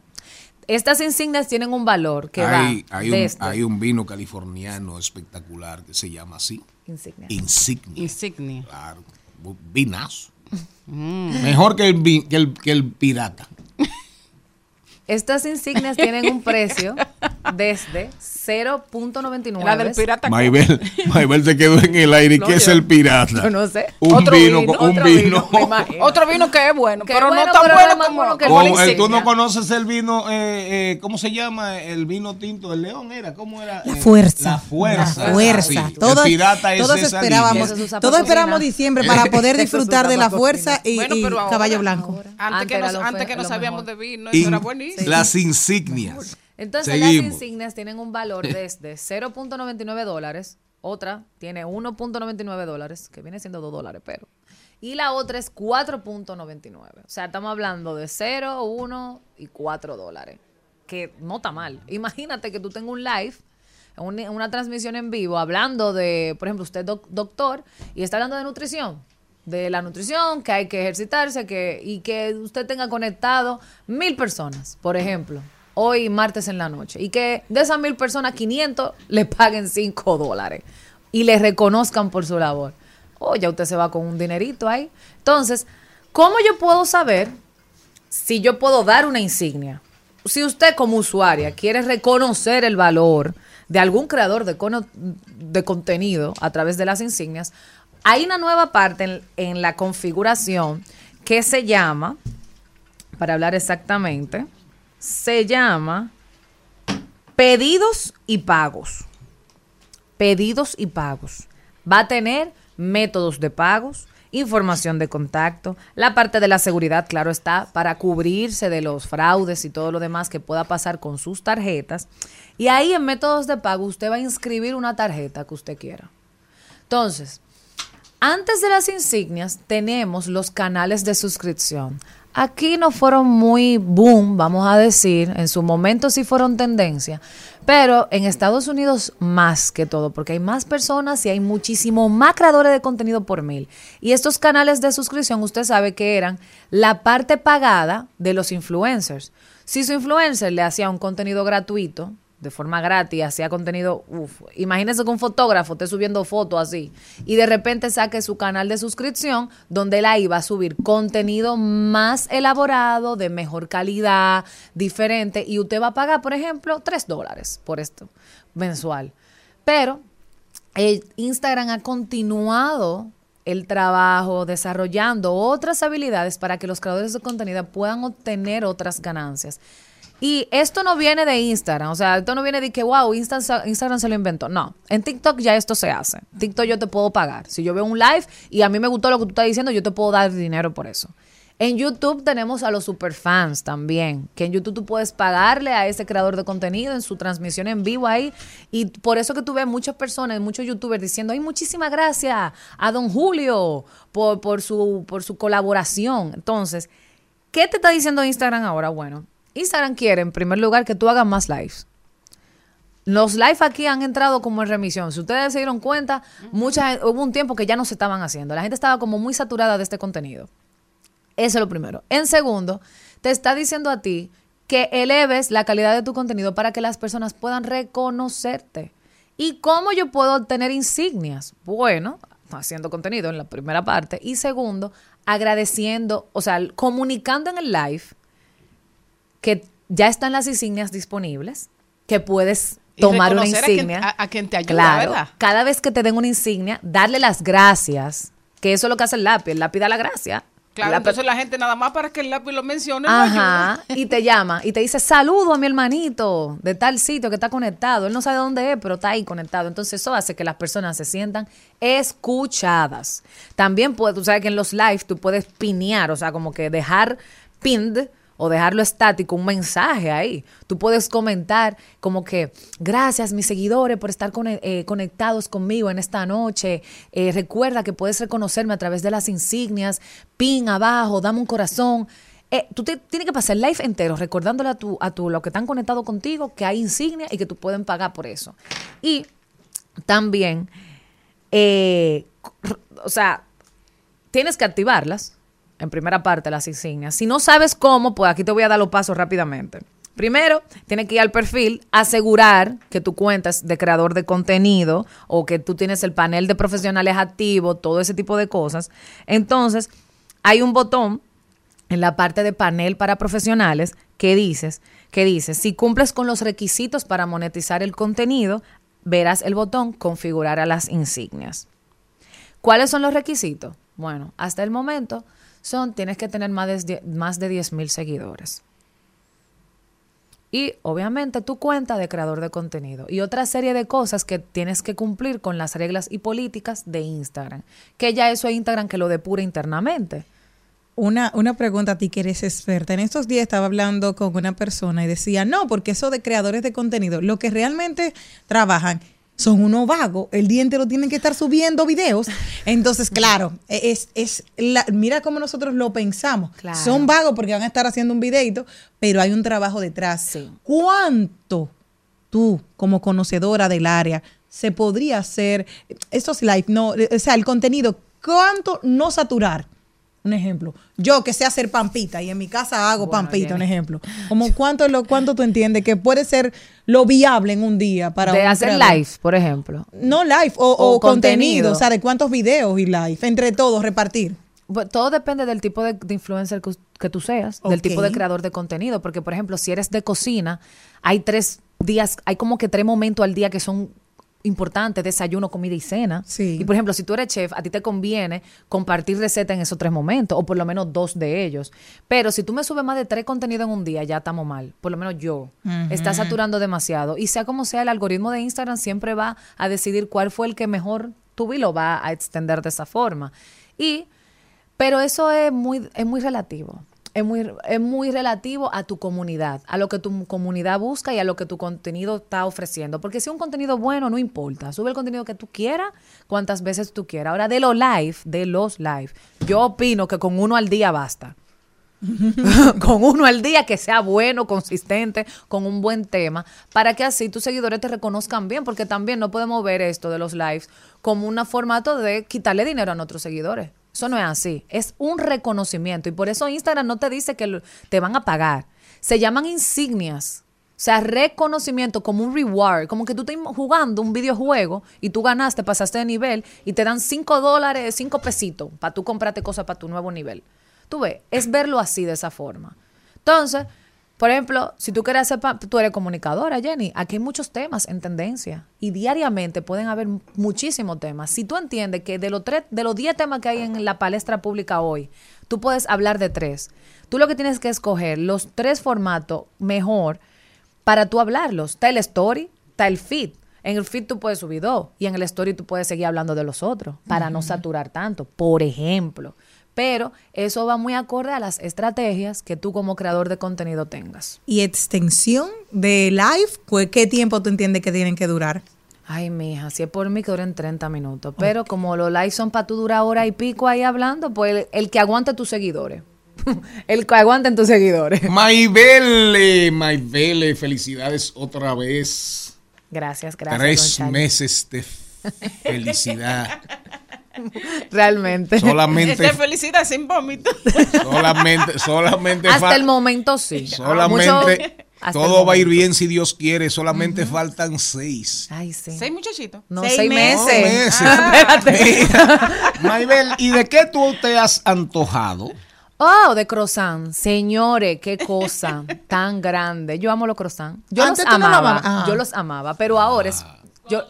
Estas insignias tienen un valor que hay, va hay, un, hay un vino californiano espectacular que se llama así. insignia. Insignia. Insignia. Claro. bu- Vinazo. Mejor que el, que el, que el pirata. Estas insignias tienen un precio desde 0.99. La del pirata. Maybel, Maybel se quedó en el aire. No, ¿Qué es yo- el pirata? yo no sé. Un Otro vino, vino, un otro vino. vino. Otro vino que es bueno, Que pero bueno, no tan pero bueno es como, bueno que el como Como el- tú no conoces el vino, eh, eh, ¿cómo se llama? El vino tinto del león era, ¿cómo era? La Eh, fuerza. La fuerza. La fuerza. Sí, el Todos, pirata es todos esa esperábamos, usa todos esperamos diciembre para poder disfrutar de la fuerza y, Bueno, y caballo blanco. Antes, Antes que antes que no sabíamos de vino, eso era buenísimo. Las insignias. Entonces Seguimos. las insignias tienen un valor desde 0.99 dólares, otra tiene 1.99 dólares, que viene siendo 2 dólares, pero. Y la otra es 4.99. O sea, estamos hablando de 0, 1 y 4 dólares, que no está mal. Imagínate que tú tengas un live, un- una transmisión en vivo, hablando de, por ejemplo, usted doc- doctor y está hablando de nutrición de la nutrición, que hay que ejercitarse, que, y que usted tenga conectado mil personas, por ejemplo, hoy martes en la noche, y que de esas mil personas, 500 le paguen 5 dólares y le reconozcan por su labor. O ya usted se va con un dinerito ahí. Entonces, ¿Cómo yo puedo saber si yo puedo dar una insignia? Si usted como usuaria quiere reconocer el valor de algún creador de, de contenido a través de las insignias, hay una nueva parte en, la configuración que se llama, para hablar exactamente, se llama pedidos y pagos. Pedidos y pagos. Va a tener métodos de pagos, información de contacto, la parte de la seguridad, claro está, para cubrirse de los fraudes y todo lo demás que pueda pasar con sus tarjetas. Y ahí en métodos de pago usted va a inscribir una tarjeta que usted quiera. Entonces, antes de las insignias tenemos los canales de suscripción. Aquí no fueron muy boom, vamos a decir, en su momento sí fueron tendencia, pero en Estados Unidos más que todo, porque hay más personas y hay muchísimo más creadores de contenido por mil. Y estos canales de suscripción, usted sabe que eran la parte pagada de los influencers. Si su influencer le hacía un contenido gratuito, de forma gratis, hacía contenido, uf, imagínese que un fotógrafo esté subiendo fotos así y de repente saque su canal de suscripción donde él ahí va a subir contenido más elaborado, de mejor calidad, diferente y usted va a pagar, por ejemplo, 3 dólares por esto mensual. Pero eh, Instagram ha continuado el trabajo desarrollando otras habilidades para que los creadores de contenido puedan obtener otras ganancias. Y esto no viene de Instagram, o sea, esto no viene de que, wow, Insta- Instagram se lo inventó. No, en TikTok ya esto se hace. TikTok yo te puedo pagar. Si yo veo un live y a mí me gustó lo que tú estás diciendo, yo te puedo dar dinero por eso. En YouTube tenemos a los superfans también, que en YouTube tú puedes pagarle a ese creador de contenido en su transmisión en vivo ahí. Y por eso que tú ves muchas personas, muchos youtubers diciendo, ay, muchísimas gracias a don Julio por, por, su, por su colaboración. Entonces, ¿qué te está diciendo Instagram ahora? Bueno, Instagram quiere, en primer lugar, que tú hagas más lives. Los live aquí han entrado como en remisión. Si ustedes se dieron cuenta, mucha, hubo un tiempo que ya no se estaban haciendo. La gente estaba como muy saturada de este contenido. Eso es lo primero. En segundo, te está diciendo a ti que eleves la calidad de tu contenido para que las personas puedan reconocerte. ¿Y cómo yo puedo obtener insignias? Bueno, haciendo contenido en la primera parte. Y segundo, agradeciendo, o sea, comunicando en el live que ya están las insignias disponibles, que puedes Y tomar una reconocer a quien- insignia. a- a quien te ayuda, Claro, ¿verdad? Cada vez que te den una insignia, darle las gracias, que eso es lo que hace el lápiz. El lápiz da la gracia. Claro, La- entonces la gente nada más para que el lápiz lo mencione. lo. Ajá, y te llama y te dice, saludo a mi hermanito de tal sitio que está conectado. Él no sabe dónde es, pero está ahí conectado. Entonces eso hace que las personas se sientan escuchadas. También puedes, tú sabes que en los live tú puedes pinear, o sea, como que dejar pinned o dejarlo estático, un mensaje ahí. Tú puedes comentar como que, gracias mis seguidores por estar cone- eh, conectados conmigo en esta noche. Eh, recuerda que puedes reconocerme a través de las insignias, pin abajo, dame un corazón. Eh, tú te, tienes que pasar el live entero recordándole a tu, a tu, los que están conectados contigo que hay insignias y que tú pueden pagar por eso. Y también, eh, o sea, tienes que activarlas en primera parte las insignias. Si no sabes cómo, pues aquí te voy a dar los pasos rápidamente. Primero, tienes que ir al perfil, asegurar que tu cuenta es de creador de contenido o que tú tienes el panel de profesionales activo, todo ese tipo de cosas. Entonces, hay un botón en la parte de panel para profesionales que dices, que dice, si cumples con los requisitos para monetizar el contenido, verás el botón configurar a las insignias. ¿Cuáles son los requisitos? Bueno, hasta el momento son, tienes que tener más de, más de 10 mil seguidores. Y obviamente tu cuenta de creador de contenido. Y otra serie de cosas que tienes que cumplir con las reglas y políticas de Instagram. Que ya eso es Instagram que lo depura internamente. Una, una pregunta a ti que eres experta. En estos días estaba hablando con una persona y decía, no, porque eso de creadores de contenido, lo que realmente trabajan son unos vagos. El día entero tienen que estar subiendo videos. Entonces, claro, es, es la- mira cómo nosotros lo pensamos. Claro. Son vagos porque van a estar haciendo un videito, pero hay un trabajo detrás. ¿Cuánto tú, como conocedora del área, se podría hacer estos live, no, o sea, el contenido, cuánto no saturar? Un ejemplo, yo que sé hacer pampita y en mi casa hago Bueno, pampita, un ejemplo. Como cuánto lo cuánto tú entiendes que puede ser lo viable en un día para de un hacer creador? live, por ejemplo. No live o, O o contenido. contenido. o sea, de cuántos videos y live, entre todos repartir. Bu- Todo depende del tipo de, de influencer que, que tú seas, del tipo de creador de contenido. Porque, por ejemplo, si eres de cocina, hay tres días, hay como que tres momentos al día que son importantes, desayuno, comida y cena. Sí. Y, por ejemplo, si tú eres chef, a ti te conviene compartir recetas en esos tres momentos, o por lo menos dos de ellos. Pero si tú me subes más de tres contenidos en un día, ya estamos mal. Por lo menos yo. Está saturando demasiado. Y sea como sea, el algoritmo de Instagram siempre va a decidir cuál fue el que mejor tuvo y lo va a extender de esa forma. Y pero eso es muy, es muy relativo. Es muy, es muy relativo a tu comunidad, a lo que tu comunidad busca y a lo que tu contenido está ofreciendo. Porque si un contenido bueno, no importa. Sube el contenido que tú quieras, cuantas veces tú quieras. Ahora, de los live, de los live, yo opino que con uno al día basta. con uno al día que sea bueno, consistente, con un buen tema, para que así tus seguidores te reconozcan bien, porque también no podemos ver esto de los lives como un formato de quitarle dinero a nuestros seguidores. Eso no es así, es un reconocimiento y por eso Instagram no te dice que te van a pagar. Se llaman insignias. O sea, reconocimiento como un reward, como que tú estás jugando un videojuego y tú ganaste, pasaste de nivel y te dan 5 dólares, 5 pesitos para tú comprarte cosas para tu nuevo nivel. Tú ves, es verlo así de esa forma. Entonces, por ejemplo, si tú quieres hacer, tú eres comunicadora, Jenny, aquí hay muchos temas en tendencia y diariamente pueden haber muchísimos temas. Si tú entiendes que de los tres, de los 10 temas que hay en la palestra pública hoy, tú puedes hablar de tres. Tú lo que tienes que escoger los tres formatos mejor para tú hablarlos. Está el story, está el feed. En el feed tú puedes subir dos y en el story tú puedes seguir hablando de los otros para no saturar tanto, por ejemplo. Pero eso va muy acorde a las estrategias que tú como creador de contenido tengas. Y extensión de live, pues, ¿qué tiempo tú entiendes que tienen que durar? Ay, mija, si es por mí que duren 30 minutos. Pero como los lives son para tú durar hora y pico ahí hablando, pues el, el que aguante tus seguidores. el que aguanten tus seguidores. Maybelle, Maybelle, felicidades otra vez. Gracias, gracias. Tres meses de felicidad. Realmente. Solamente- De felicidad sin vómito. Solamente, solamente Hasta el momento sí. Solamente Mucho- hasta el todo va a ir bien si Dios quiere. Solamente faltan seis. Ay, sí. Seis muchachitos. No, Seis seis, meses. meses. Ah. Espérate. Maybel, ¿y de qué tú te has antojado? Oh, de croissant. Señores, qué cosa tan grande. Yo amo los croissants. Yo Antes los tú no lo amaba. Ah. Yo los amaba, pero ahora es yo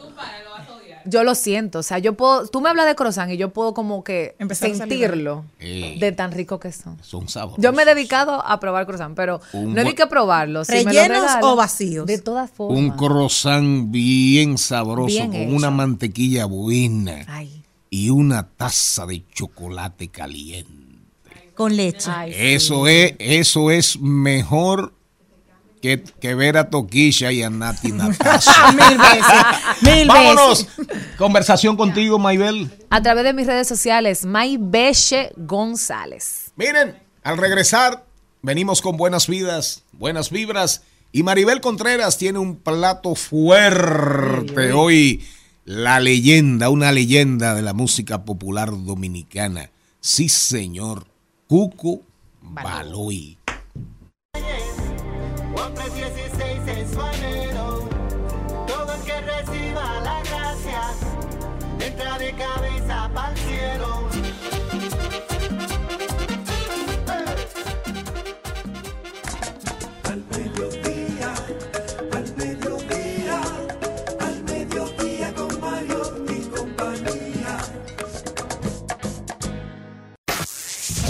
yo lo siento, o sea, yo puedo, tú me hablas de croissant y yo puedo como que Empezar sentirlo de tan rico que son. Son sabrosos. Yo me he dedicado a probar croissant, pero Un no de que probarlo. Si me lo ¿Rellenos o vacíos? De todas formas. Un croissant bien sabroso, Bien con hecho. una mantequilla buena Ay, y una taza de chocolate caliente. Con leche. ay, sí. Eso es, eso es mejor que, que ver a Toquisha y a Nati Natasha. Mil veces. Mil Vámonos. veces. Conversación contigo, Maybel. A través de mis redes sociales, Maybeche González. Miren, al regresar, venimos con buenas vidas, buenas vibras. Y Maribel Contreras tiene un plato fuerte. Hoy, la leyenda, una leyenda de la música popular dominicana. Sí, señor. Cuco Baloy.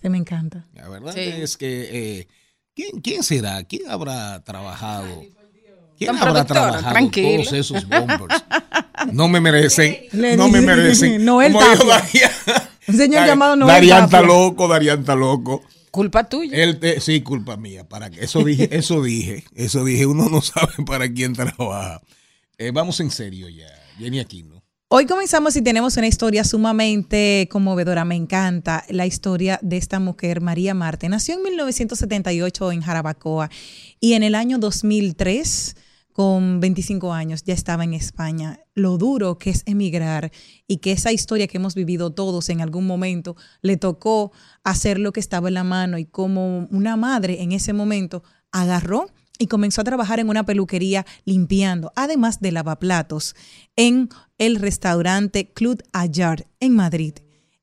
Se me encanta. La verdad Sí. es que, eh, ¿quién, ¿quién será? ¿Quién habrá trabajado? ¿Quién Don habrá trabajado tranquilo. todos esos bumpers? No me merecen, no me merecen. Noel Tapia. Un señor Dar- llamado Noel Darían está loco, Darían está loco. Culpa tuya. Él te- sí, culpa mía. Para que, eso dije, eso dije, eso dije. Uno no sabe para quién trabaja. Eh, vamos en serio ya. Jenny Aquino. Hoy comenzamos y tenemos una historia sumamente conmovedora. Me encanta la historia de esta mujer, María Marte. Nació en 1978 en Jarabacoa y en el año 2003, con 25 años, ya estaba en España. Lo duro que es emigrar y que esa historia que hemos vivido todos en algún momento le tocó hacer lo que estaba en la mano y como una madre en ese momento agarró y comenzó a trabajar en una peluquería limpiando, además de lavaplatos, en el restaurante Club Ayar en Madrid.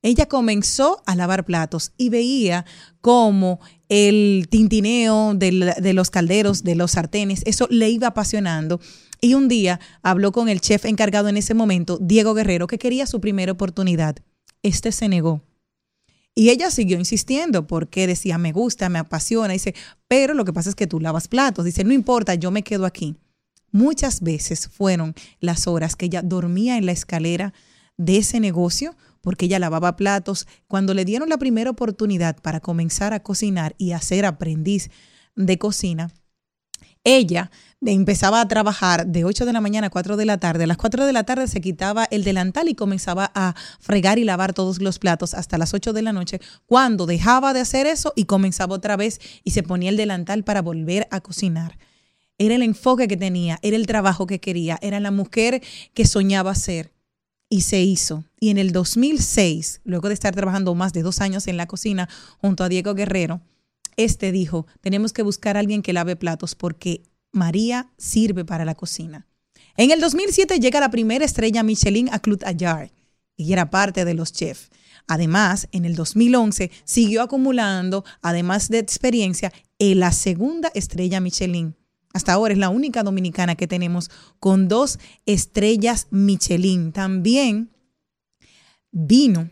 Ella comenzó a lavar platos y veía cómo el tintineo del- de los calderos, de los sartenes, eso le iba apasionando. Y un día habló con el chef encargado en ese momento, Diego Guerrero, que quería su primera oportunidad. Este se negó. Y ella siguió insistiendo porque decía, me gusta, me apasiona. Dice, pero lo que pasa es que tú lavas platos. Dice, no importa, yo me quedo aquí. Muchas veces fueron las horas que ella dormía en la escalera de ese negocio porque ella lavaba platos. Cuando le dieron la primera oportunidad para comenzar a cocinar y a ser aprendiz de cocina, ella empezaba a trabajar de 8 de la mañana a 4 de la tarde. A las 4 de la tarde se quitaba el delantal y comenzaba a fregar y lavar todos los platos hasta las 8 de la noche, cuando dejaba de hacer eso y comenzaba otra vez y se ponía el delantal para volver a cocinar. Era el enfoque que tenía, era el trabajo que quería, era la mujer que soñaba ser y se hizo. Y en el 2006, luego de estar trabajando más de dos años en la cocina junto a Diego Guerrero, este dijo, tenemos que buscar a alguien que lave platos porque María sirve para la cocina. En el 2007 llega la primera estrella Michelin a Club Ayar y era parte de los chefs. Además, en el 2011 siguió acumulando, además de experiencia, en la segunda estrella Michelin. Hasta ahora es la única dominicana que tenemos con dos estrellas Michelin. También vino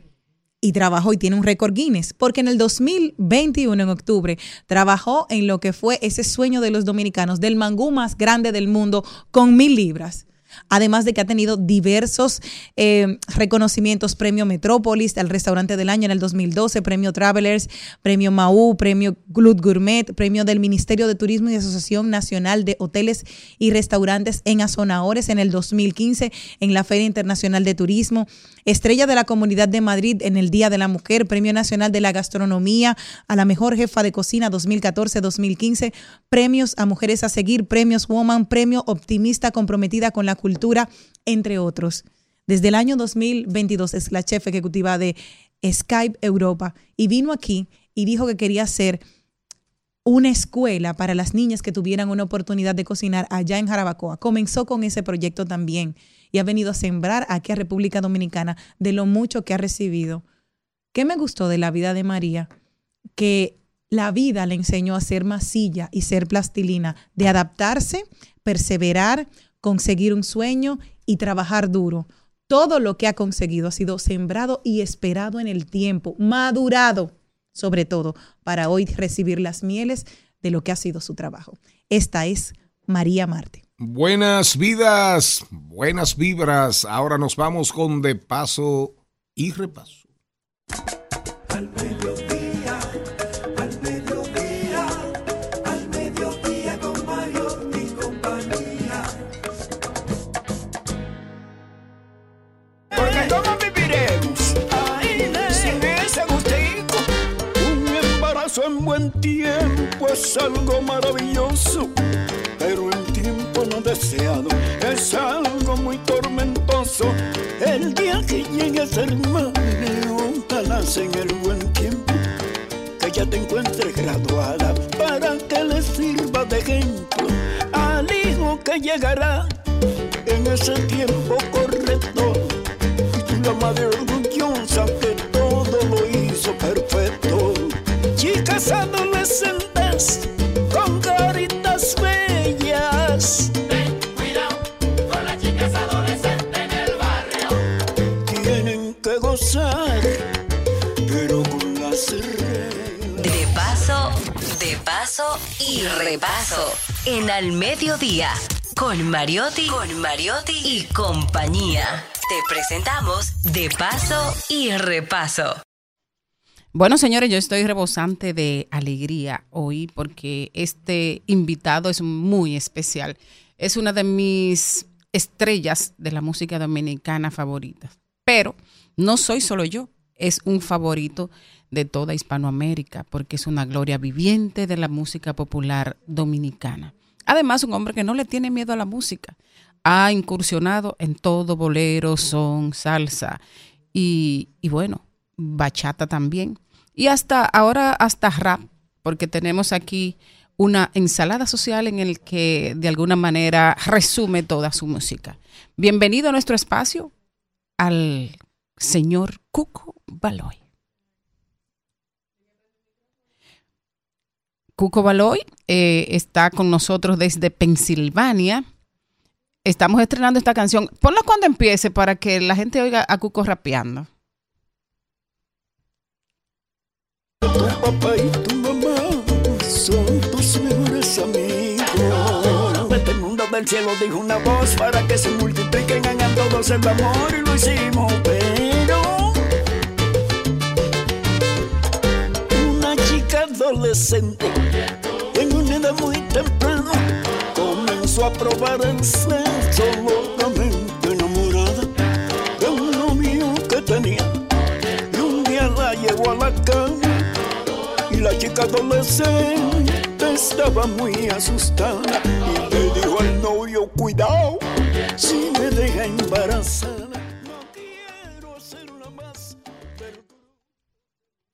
y trabajó y tiene un récord Guinness, porque en el 2021, en octubre, trabajó en lo que fue ese sueño de los dominicanos del mangú más grande del mundo con mil libras. Además de que ha tenido diversos eh, reconocimientos, premio Metrópolis, el restaurante del año en el 2012, premio Travelers, premio Mau, premio Club Gourmet, premio del Ministerio de Turismo y Asociación Nacional de Hoteles y Restaurantes en Azonadores en el 2015 en la Feria Internacional de Turismo, estrella de la Comunidad de Madrid en el Día de la Mujer, premio nacional de la gastronomía a la mejor jefa de cocina 2014-2015, premios a mujeres a seguir, premios Woman, premio optimista comprometida con la cultura, entre otros. Desde el año 2022 es la chef ejecutiva de Skype Europa y vino aquí y dijo que quería hacer una escuela para las niñas que tuvieran una oportunidad de cocinar allá en Jarabacoa. Comenzó con ese proyecto también ha venido a sembrar aquí a República Dominicana de lo mucho que ha recibido. ¿Qué me gustó de la vida de María? Que la vida le enseñó a ser masilla y ser plastilina, de adaptarse, perseverar, conseguir un sueño y trabajar duro. Todo lo que ha conseguido ha sido sembrado y esperado en el tiempo, madurado sobre todo, para hoy recibir las mieles de lo que ha sido su trabajo. Esta es María Marte. Buenas vidas, buenas vibras. Ahora nos vamos con de paso y repaso. Al mediodía, al mediodía, al mediodía con Mario y compañía. Porque ¿cómo viviremos? sin ese gustico. Un embarazo en buen tiempo es algo maravilloso. Pero el tiempo no deseado es algo muy tormentoso. El día que llegue a ser madre, ojalá en el buen tiempo. Que ya te encuentres graduada para que le sirva de ejemplo al hijo que llegará en ese tiempo correcto. Y tú la madre orgullosa que todo lo hizo perfecto. Chicas adolescentes y repaso. En al mediodía. Con Mariotti, con Mariotti y compañía. Te presentamos De paso y repaso. Bueno, señores, yo estoy rebosante de alegría hoy porque este invitado es muy especial. Es una de mis estrellas de la música dominicana favoritas. Pero no soy solo yo, es un favorito de toda Hispanoamérica, porque es una gloria viviente de la música popular dominicana. Además, un hombre que no le tiene miedo a la música. Ha incursionado en todo bolero, son, salsa y, y bueno, bachata también. Y hasta ahora, hasta rap, porque tenemos aquí una ensalada social en el que de alguna manera resume toda su música. Bienvenido a nuestro espacio al señor Cuco Baloy. Cuco Baloy eh, está con nosotros desde Pensilvania. Estamos estrenando esta canción. Ponla cuando empiece para que la gente oiga a Cuco rapeando. Tu papá y tu mamá son tus mejores amigos. Este mundo del cielo dijo una voz para que se multipliquen, hagan todos el amor y lo hicimos, pero adolescente. En una edad muy temprana comenzó a probar el sexo locamente enamorada de un novio que tenía. Y un día la llevó a la cama y la chica adolescente estaba muy asustada y le dijo al novio cuidado si me deja embarazada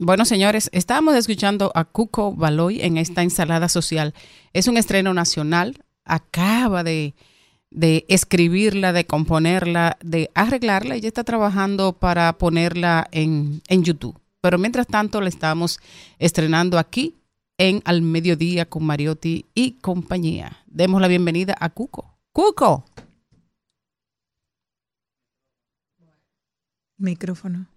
Bueno, señores, estábamos escuchando a Cuco Baloy en esta ensalada social. Es un estreno nacional. Acaba de, de escribirla, de componerla, de arreglarla y ya está trabajando para ponerla en, en YouTube. Pero mientras tanto, la estamos estrenando aquí en Al Mediodía con Mariotti y compañía. Demos la bienvenida a Cuco. ¡Cuco! Micrófono.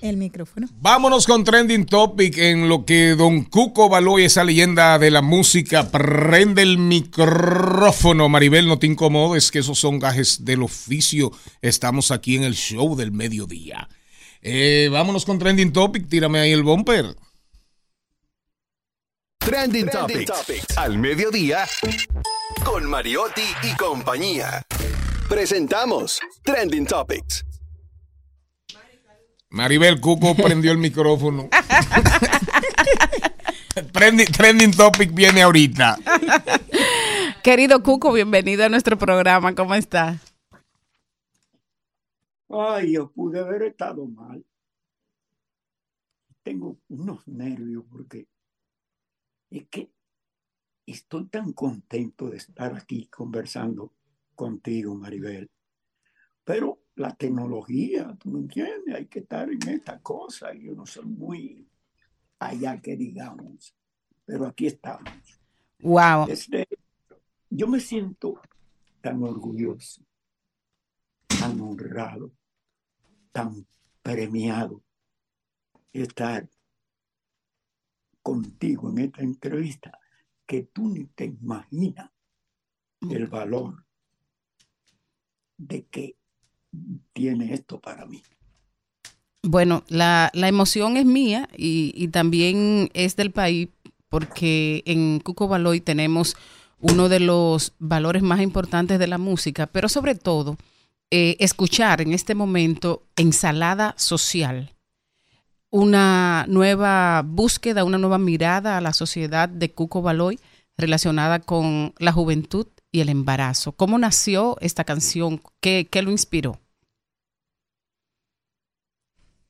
El micrófono. Vámonos con Trending Topic en lo que Don Cuco Baloy, esa leyenda de la música, prende el micrófono. Maribel, no te incomodes, que esos son gajes del oficio. Estamos aquí en el show del mediodía. Eh, vámonos con Trending Topic, tírame ahí el bumper. Trending, Topics. Al mediodía con Mariotti y compañía. Presentamos Trending Topics. Maribel Cuco prendió el micrófono. trending, trending Topic viene ahorita. Querido Cuco, bienvenido a nuestro programa. ¿Cómo está? Ay, yo pude haber estado mal. Tengo unos nervios porque es que estoy tan contento de estar aquí conversando contigo, Maribel. Pero la tecnología, tú me entiendes, hay que estar en esta cosa. Yo no soy muy allá que digamos, pero aquí estamos. Wow. Este, yo me siento tan orgulloso, tan honrado, tan premiado estar contigo en esta entrevista que tú ni te imaginas el valor de que tiene esto para mí. Bueno, la, la emoción es mía y, y también es del país porque en Cuco Baloy tenemos uno de los valores más importantes de la música, pero sobre todo eh, escuchar en este momento ensalada social, una nueva búsqueda, una nueva mirada a la sociedad de Cuco Baloy relacionada con la juventud y el embarazo. ¿Cómo nació esta canción? ¿Qué, qué lo inspiró?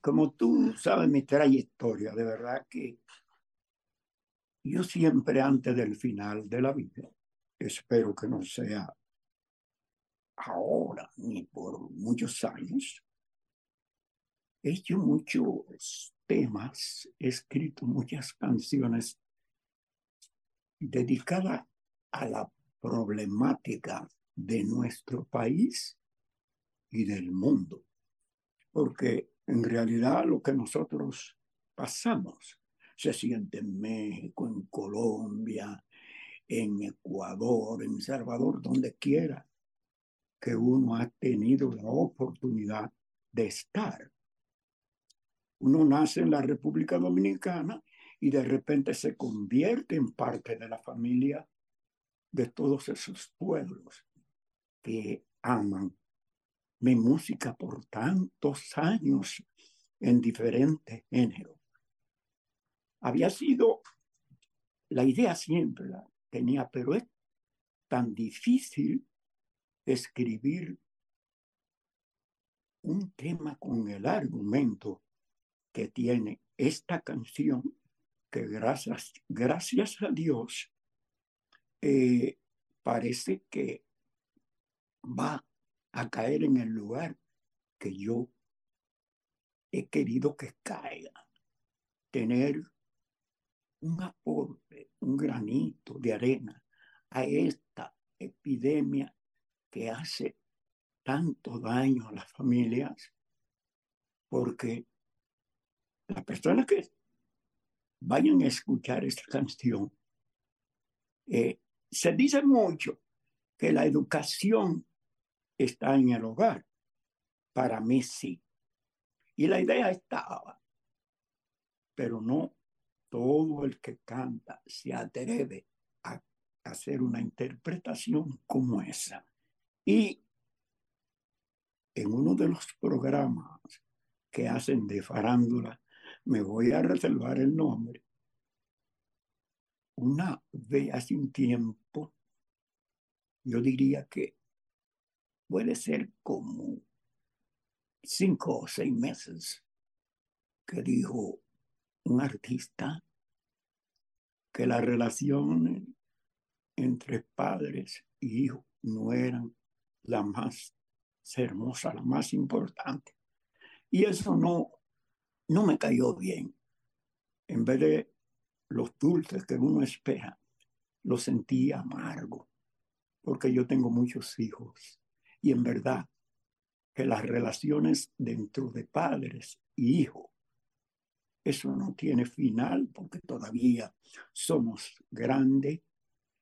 Como tú sabes mi trayectoria, de verdad que yo siempre antes del final de la vida, espero que no sea ahora ni por muchos años, he hecho muchos temas, he escrito muchas canciones dedicadas a la problemática de nuestro país y del mundo. Porque en realidad lo que nosotros pasamos se siente en México, en Colombia, en Ecuador, en Salvador, donde quiera que uno ha tenido la oportunidad de estar. Uno nace en la República Dominicana y de repente se convierte en parte de la familia de todos esos pueblos que aman mi música por tantos años en diferentes géneros. Había sido, la idea siempre la tenía, pero es tan difícil escribir un tema con el argumento que tiene esta canción, que gracias, gracias a Dios eh, parece que va a caer en el lugar que yo he querido que caiga. Tener un aporte, un granito de arena a esta epidemia que hace tanto daño a las familias, porque las personas que vayan a escuchar esta canción, eh, se dice mucho que la educación está en el hogar. Para mí sí. Y la idea estaba, pero no todo el que canta se atreve a hacer una interpretación como esa. Y en uno de los programas que hacen de farándula, me voy a reservar el nombre. Una vez hace un tiempo, yo diría que puede ser como cinco o seis meses, que dijo un artista que las relaciones entre padres y hijos no eran la más hermosa, la más importante. Y eso no, no me cayó bien. En vez de los dulces que uno espera, lo sentí amargo, porque yo tengo muchos hijos. Y en verdad que las relaciones dentro de padres y hijos, eso no tiene final porque todavía somos grandes,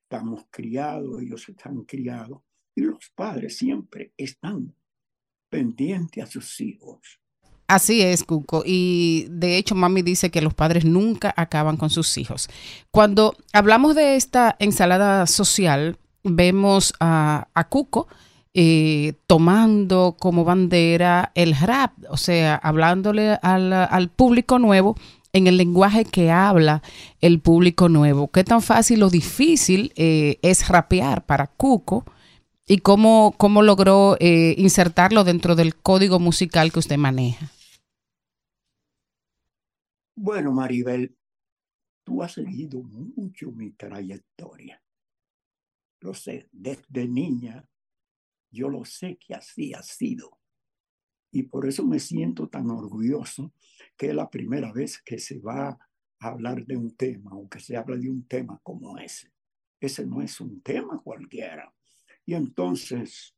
estamos criados, ellos están criados, y los padres siempre están pendientes a sus hijos. Así es, Cuco. Y de hecho, mami dice que los padres nunca acaban con sus hijos. Cuando hablamos de esta ensalada social, vemos a, a Cuco eh, tomando como bandera el rap, o sea, hablándole al, al público nuevo en el lenguaje que habla el público nuevo. ¿Qué tan fácil o difícil eh, es rapear para Cuco? ¿Y cómo, cómo logró eh, insertarlo dentro del código musical que usted maneja? Bueno, Maribel, tú has seguido mucho mi trayectoria. Lo sé, desde niña, yo lo sé que así ha sido. Y por eso me siento tan orgulloso que es la primera vez que se va a hablar de un tema o que se habla de un tema como ese. Ese no es un tema cualquiera. Y entonces,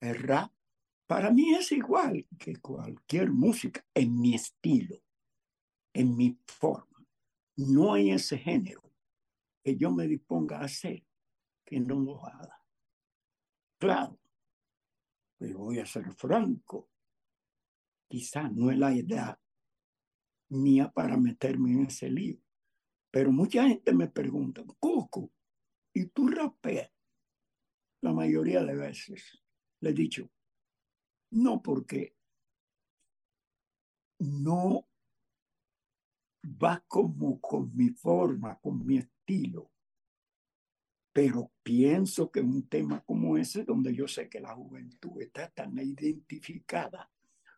el para mí es igual que cualquier música en mi estilo, en mi forma. No hay ese género que yo me disponga a hacer que no lo haga. Claro, pero voy a ser franco. Quizá no es la edad mía para meterme en ese lío. Pero mucha gente me pregunta, Coco, ¿y tú rapeas? La mayoría de veces le he dicho, no, porque no va como con mi forma, con mi estilo. Pero pienso que un tema como ese, donde yo sé que la juventud está tan identificada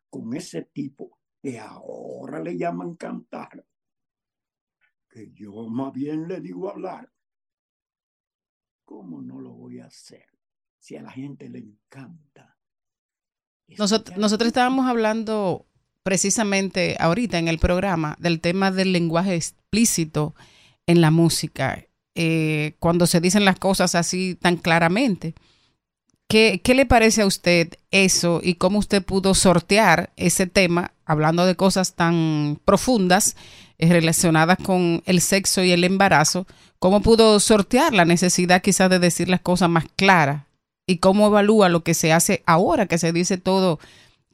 con ese tipo que ahora le llaman cantar, que yo más bien le digo hablar, ¿cómo no lo voy a hacer? Si a la gente le encanta nosotros, nosotros estábamos hablando precisamente ahorita en el programa del tema del lenguaje explícito en la música, eh, cuando se dicen las cosas así tan claramente. ¿Qué, ¿Qué le parece a usted eso y cómo usted pudo sortear ese tema, hablando de cosas tan profundas eh, relacionadas con el sexo y el embarazo? ¿Cómo pudo sortear la necesidad quizás de decir las cosas más claras y cómo evalúa lo que se hace ahora, que se dice todo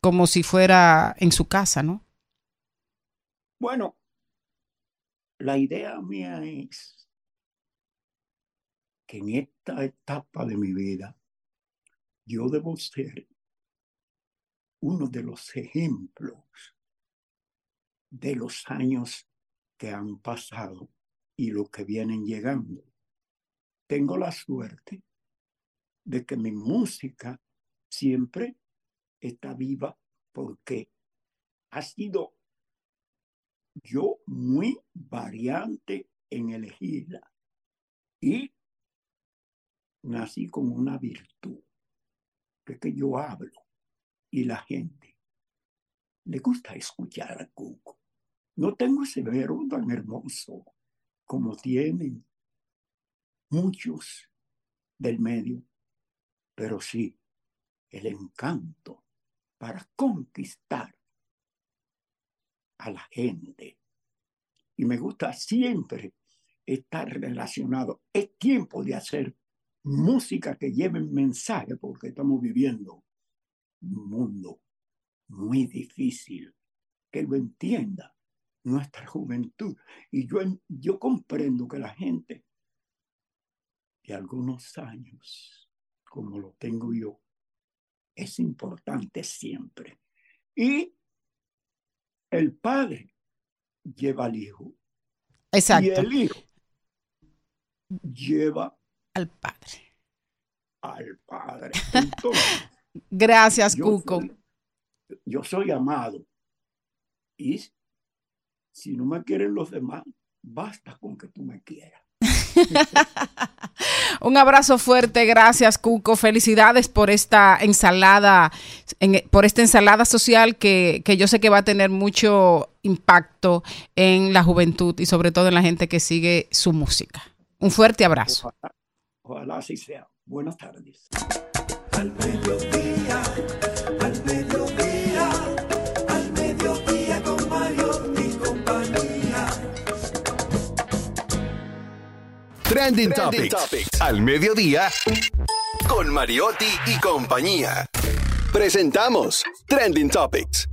como si fuera en su casa, ¿no? Bueno, la idea mía es que en esta etapa de mi vida yo debo ser uno de los ejemplos de los años que han pasado y los que vienen llegando. Tengo la suerte de que mi música siempre está viva porque ha sido yo muy variante en elegirla y nací con una virtud, que que yo hablo y la gente le gusta escuchar a Cuco. No tengo ese verbo tan hermoso como tienen muchos del medio, pero sí el encanto para conquistar a la gente. Y me gusta siempre estar relacionado. Es tiempo de hacer música que lleve mensaje porque estamos viviendo un mundo muy difícil. Que lo entienda nuestra juventud. Y yo, yo comprendo que la gente de algunos años, como lo tengo yo, es importante siempre. Y el padre lleva al hijo. Exacto. Y el hijo lleva al padre. Al padre. Entonces, Gracias, yo Cuco. soy- yo soy amado. Y si no me quieren los demás, basta con que tú me quieras. Un abrazo fuerte, gracias Cuco. Felicidades por esta ensalada, en- por esta ensalada social que, que yo sé que va a tener mucho impacto en la juventud y sobre todo en la gente que sigue su música. Un fuerte abrazo. Ojalá, así sea. Buenas tardes. Trending, Topics. Al mediodía. Con Mariotti y compañía. Presentamos Trending Topics.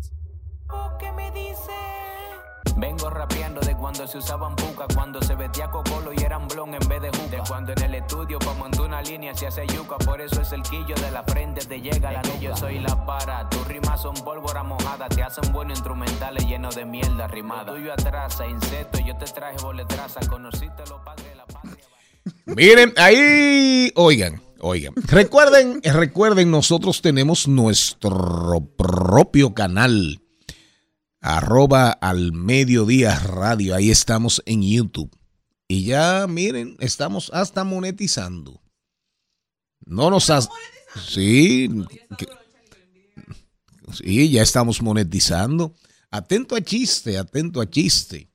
Vengo rapeando de cuando se usaban puca, cuando se vestía cocolo y eran blon en vez de juca. De cuando en el estudio pa' montar una línea se hace yuca, por eso es el quillo de la frente te llega la ley. Yo soy la para, tus rimas son pólvora mojada, te hacen buenos instrumentales llenos de mierda rimada. Lo tuyo atrasa, insecto, yo te traje boletraza, conociste los padres de la. Miren, ahí, oigan, oigan. Recuerden, recuerden, nosotros tenemos nuestro propio canal. Arroba al mediodía radio. Ahí estamos en YouTube. Y ya, miren, estamos hasta monetizando. No nos has. Sí. que- sí, ya estamos monetizando. Atento a chiste, atento a chiste.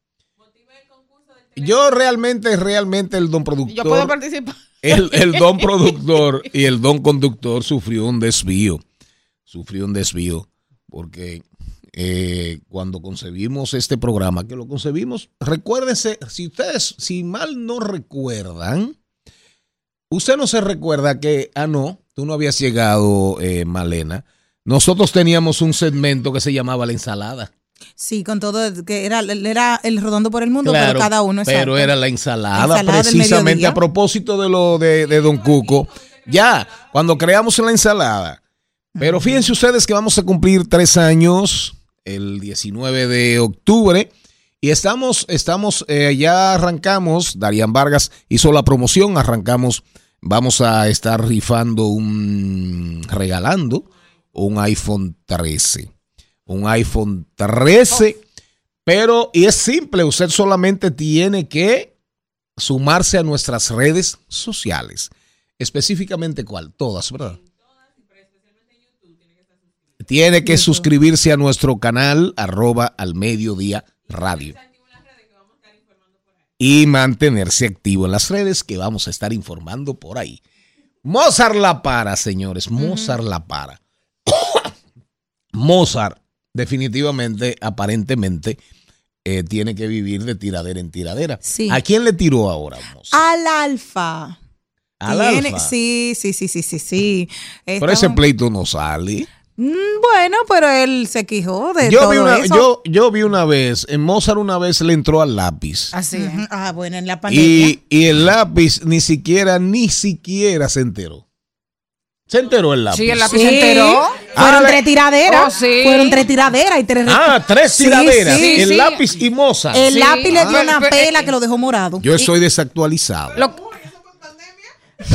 Yo realmente, realmente el don productor. Yo puedo participar. El, el don productor y el don conductor sufrió un desvío. Sufrió un desvío porque eh, cuando concebimos este programa, que lo concebimos, recuérdense, si ustedes, si mal no recuerdan, usted no se recuerda que, ah, no, tú no habías llegado, eh, Malena. Nosotros teníamos un segmento que se llamaba la ensalada. Sí, con todo, que era, era el rodando por el mundo, Claro, pero cada uno. pero era la ensalada, precisamente a propósito de lo de, de Don Cuco. Ya, cuando creamos la ensalada. Pero fíjense ustedes que vamos a cumplir tres años el 19 de octubre. Y estamos, estamos, eh, ya arrancamos, Darían Vargas hizo la promoción, arrancamos, vamos a estar rifando un, regalando un iPhone 13. Un iPhone 13. Pero, y es simple, usted solamente tiene que sumarse a nuestras redes sociales. Específicamente, ¿cuál? Todas, ¿verdad? Tiene que suscribirse a nuestro canal, arroba al mediodía radio. Y mantenerse activo en las redes que vamos a estar informando por ahí. Mozart la para, señores. Mozart la para. Mozart, definitivamente, aparentemente, eh, tiene que vivir de tiradera en tiradera. Sí. ¿A quién le tiró ahora? Al alfa. Al Tiene- Alfa. Sí, sí, sí, sí, sí, sí. Pero ese pleito no sale. Mm, Bueno, pero él se quejó de Yo todo vi, una, eso. yo, yo vi una vez, en Mozart una vez le entró al lápiz. Así. Ah, bueno, en la pandemia. Y, y el lápiz ni siquiera, ni siquiera se enteró. Se enteró el lápiz. Sí, el lápiz se enteró. Fueron Ah, tres tiraderas. Oh, sí. Fueron tres tiraderas y tres. Ah, tres tiraderas. sí, el sí. lápiz y Mozart. El Sí. lápiz le dio Ah. una Pero, pela eh, que lo dejó morado. Yo estoy desactualizado. Lo,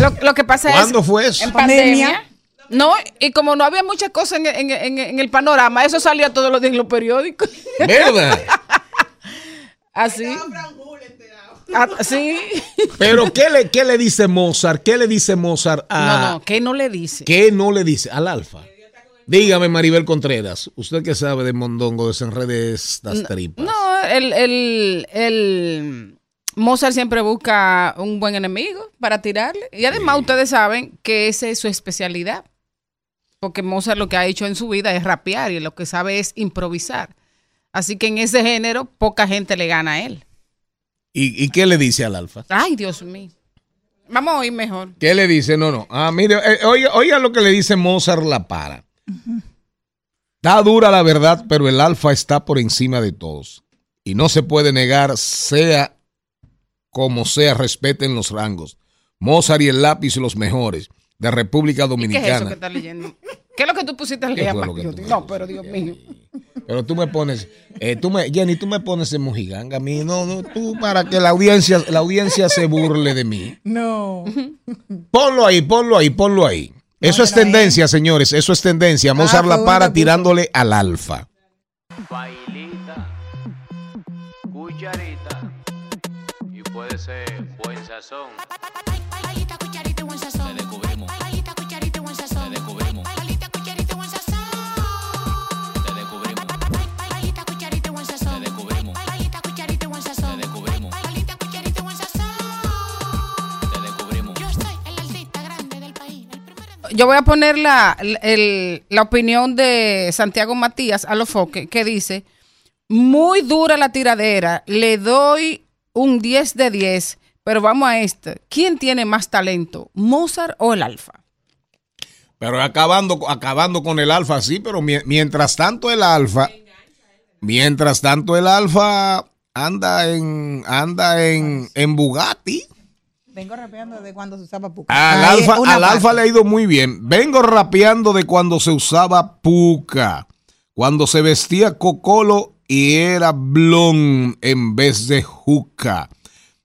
lo, lo que pasa es. ¿Cuándo fue eso? En Pandemia. pandemia. No, y como no había muchas cosas en, en- en- en el panorama, eso salía todos los días en los periódicos. ¿Verdad? Así. Ah, sí. Pero ¿qué le, ¿qué le dice Mozart? ¿Qué le dice Mozart a... No, no, ¿qué no le dice? ¿Qué no le dice al alfa? Dígame, Maribel Contreras, usted que sabe de Mondongo, desenrede estas tripas. No, el, el, el Mozart siempre busca un buen enemigo para tirarle. Y además ustedes saben que esa es su especialidad. Porque Mozart lo que ha hecho en su vida es rapear y lo que sabe es improvisar. Así que en ese género poca gente le gana a él. ¿Y, y qué le dice al alfa? Ay, Dios mío. Vamos a oír mejor. ¿Qué le dice? No, no. Ah, mire, eh, oiga, oiga lo que le dice Mozart la para. Está dura la verdad, pero el alfa está por encima de todos. Y no se puede negar, sea como sea, respeten los rangos. Mozart y el lápiz los mejores de República ¿Y ¿Qué es eso que Dominicana. estás leyendo? ¿Qué es lo que tú pusiste que tú No, pero Dios mío. Pero tú me pones, eh, tú me, Jenny, tú me pones en mojiganga a mí. No, no, tú para que la audiencia, la audiencia se burle de mí. No. Ponlo ahí, ponlo ahí, ponlo ahí. Eso es tendencia, señores. Eso es tendencia. Mozart Ah, la fue para una- tirándole al alfa. Bailita, cucharita y puede ser buen sazón. Yo voy a poner la, la opinión de Santiago Matías a los foques, que dice, muy dura la tiradera, le doy un 10 de 10, pero vamos a este. ¿Quién tiene más talento, Mozart o el Alfa? Pero acabando, acabando con el alfa, sí, pero mie- mientras tanto el alfa, mientras tanto el alfa anda en, anda en, en Bugatti. Vengo rapeando de cuando se usaba puca. Al Ahí alfa, al le ha ido muy bien. Vengo rapeando de cuando se usaba puca, cuando se vestía cocolo y era blon en vez de juca.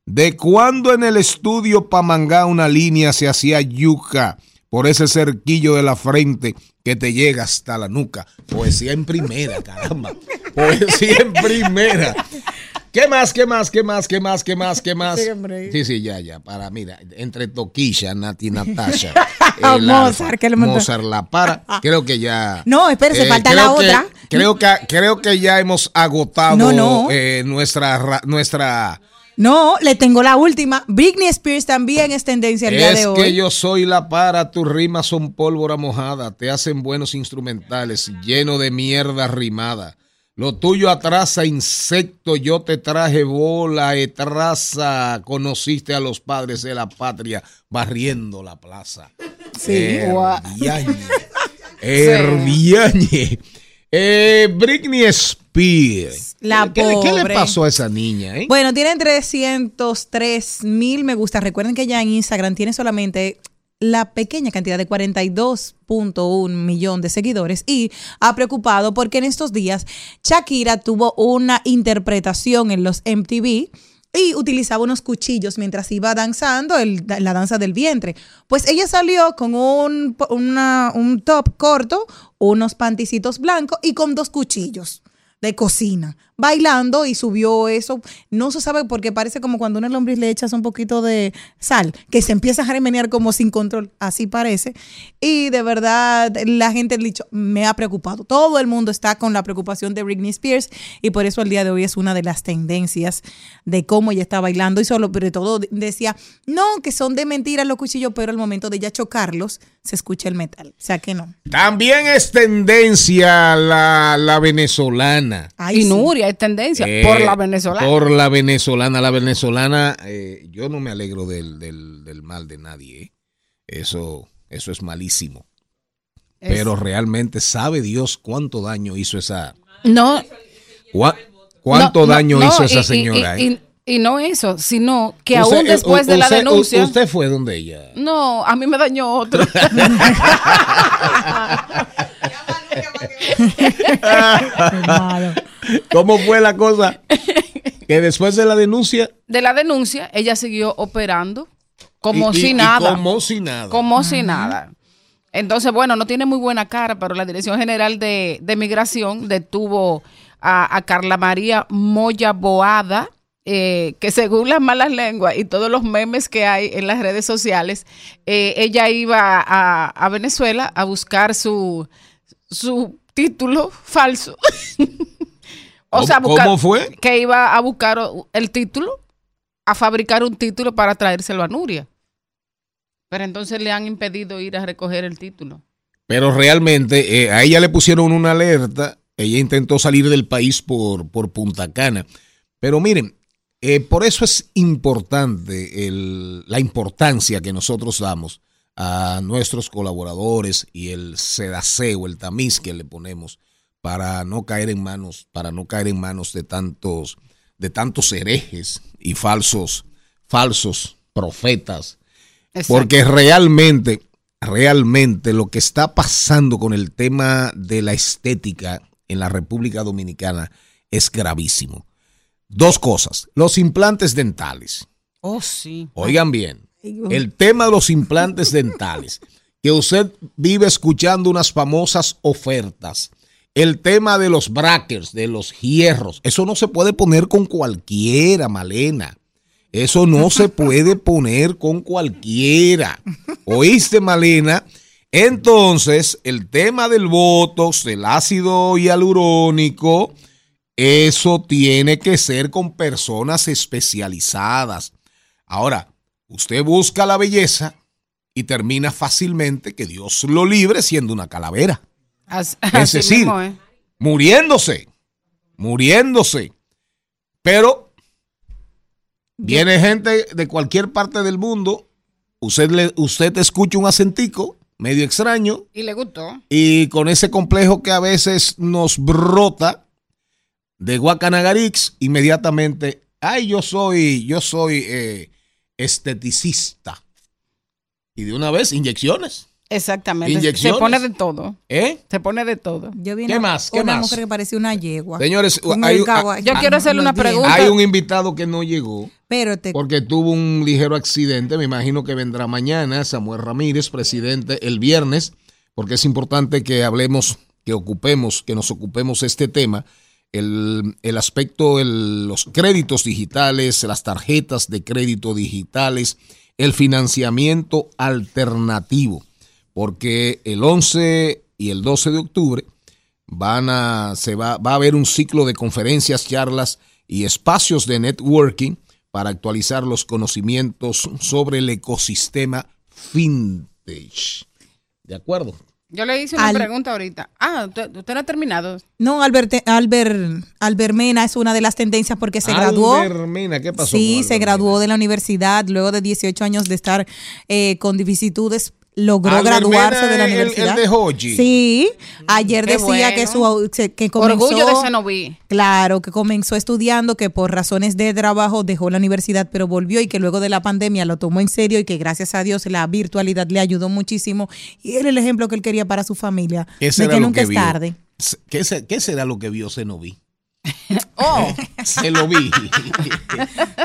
De cuando en el estudio pa' mangar una línea se hacía yuca por ese cerquillo de la frente que te llega hasta la nuca. Poesía en primera, caramba. Poesía en primera. ¿Qué más, qué más, qué más, qué más, qué más, qué más? Sí. Sí, sí, ya, ya. Para, mira, entre Toquilla, Nati Natasha, el Mozart, que le. Mozart la para. Creo que ya. No, espérese, falta creo la que- otra. Creo que, creo que ya hemos agotado No, no. eh, nuestra, ra- nuestra. No, le tengo la última. Britney Spears también es tendencia el día Es de hoy. que yo soy la para, tus rimas son pólvora mojada, te hacen buenos instrumentales, lleno de mierda rimada. Lo tuyo atrasa insecto, yo te traje bola traza. Conociste a los padres de la patria barriendo la plaza. Sí. Herbiañe. Herbiañe. Eh, Britney Spears. La ¿Qué, le- qué le pobre. pasó a esa niña? eh? Bueno, tienen 303 mil me gusta. Recuerden que ya en Instagram tiene solamente la pequeña cantidad de 42.1 millón de seguidores y ha preocupado porque en estos días Shakira tuvo una interpretación en los MTV y utilizaba unos cuchillos mientras iba danzando la danza del vientre. Pues ella salió con un, un top corto, unos panticitos blancos y con dos cuchillos de cocina, bailando y subió eso. No se sabe porque parece como cuando una lombriz le echas un poquito de sal, que se empieza a remenear como sin control, así parece. Y de verdad, la gente ha dicho, me ha preocupado. Todo el mundo está con la preocupación de Britney Spears y por eso el día de hoy es una de las tendencias de cómo ella está bailando y solo, pero todo decía, no, que son de mentira los cuchillos, pero al momento de ya chocarlos, se escucha el metal. O sea que no. También es tendencia la, la venezolana. y Nuria es tendencia Eh, por la venezolana. Por la venezolana. La venezolana, eh, yo no me alegro del, del- del mal de nadie. eh. Eso, eso es malísimo. Pero realmente sabe Dios cuánto daño hizo esa. No. ¿Cuánto no, daño no, hizo esa y- señora? Y, y- y no eso, sino que Usted- aún después de la denuncia. Usted fue donde ella. No, a mí me dañó otro. ¿Cómo fue la cosa? Que después de la denuncia. de la denuncia, ella siguió operando como y- y- si y nada. como si nada. Como si nada. Entonces, bueno, no tiene muy buena cara, pero la Dirección General de, de Migración detuvo a, a Carla María Moya Boada, eh, que según las malas lenguas y todos los memes que hay en las redes sociales, eh, ella iba a, a Venezuela a buscar su, su título falso. o sea, ¿Cómo- buscar- cómo fue? Que iba a buscar el título, a fabricar un título para traérselo a Nuria. Pero entonces le han impedido ir a recoger el título. Pero realmente eh, a ella le pusieron una alerta. Ella intentó salir del país por, por Punta Cana. Pero miren, eh, por eso es importante el- la importancia que nosotros damos a nuestros colaboradores y el sedaceo, el tamiz que le ponemos para no caer en manos, para no caer en manos de tantos, de tantos herejes y falsos, falsos profetas. Porque realmente, realmente lo que está pasando con el tema de la estética en la República Dominicana es gravísimo. Dos cosas. Los implantes dentales. Oh, sí. Oigan bien, el tema de los implantes dentales, que usted vive escuchando unas famosas ofertas. El tema de los brackers, de los hierros, eso no se puede poner con cualquiera, Malena. Eso no se puede poner con cualquiera. ¿Oíste, Malena? Entonces, el tema del botox, del ácido hialurónico, eso tiene que ser con personas especializadas. Ahora, usted busca la belleza y termina fácilmente, que Dios lo libre, siendo una calavera. As- Es así decir, mismo, ¿eh? muriéndose, muriéndose. Pero viene gente de cualquier parte del mundo, usted, le, usted escucha un acentico medio extraño Y le gustó. y con ese complejo que a veces nos brota de Guacanagarix, inmediatamente, ay, yo soy, yo soy eh, esteticista. Y de una vez, inyecciones. Exactamente. Inyecciones. Se pone de todo. ¿Eh? Se pone de todo. Yo vi ¿Qué una- más? ¿Qué una más? mujer que parecía una yegua. Señores, hay- ah. Yo quiero hacerle una pregunta. Hay un invitado que no llegó Pero te porque tuvo un ligero accidente. Me imagino que vendrá mañana. Samuel Ramírez, presidente, el viernes, porque es importante que hablemos, que ocupemos, que nos ocupemos este tema. El, el aspecto, el- los créditos digitales, las tarjetas de crédito digitales, el financiamiento alternativo, porque el 11 y el 12 de octubre van a, se va, va a haber un ciclo de conferencias, charlas y espacios de networking para actualizar los conocimientos sobre el ecosistema vintage. ¿De acuerdo? Yo le hice una Al- pregunta ahorita. Ah, usted, usted no ha terminado. No, Albert, Albert, Albert Mena es una de las tendencias porque se graduó. Albert Mena, ¿qué pasó? Sí, se graduó de la universidad luego de 18 años de estar eh, con vicisitudes. Logró graduarse de la el- el universidad. de Hoji. Sí, ayer Qué decía que su se- que comenzó Orgullo de Cenoví. Claro, que comenzó estudiando, que por razones de trabajo dejó la universidad, pero volvió y que luego de la pandemia lo tomó en serio y que gracias a Dios la virtualidad le ayudó muchísimo. Y era el ejemplo que él quería para su familia, ¿Qué de será que lo nunca que es vio? tarde. ¿Qué, se- qué será lo que vio Cenoví? Oh, Se lo vi.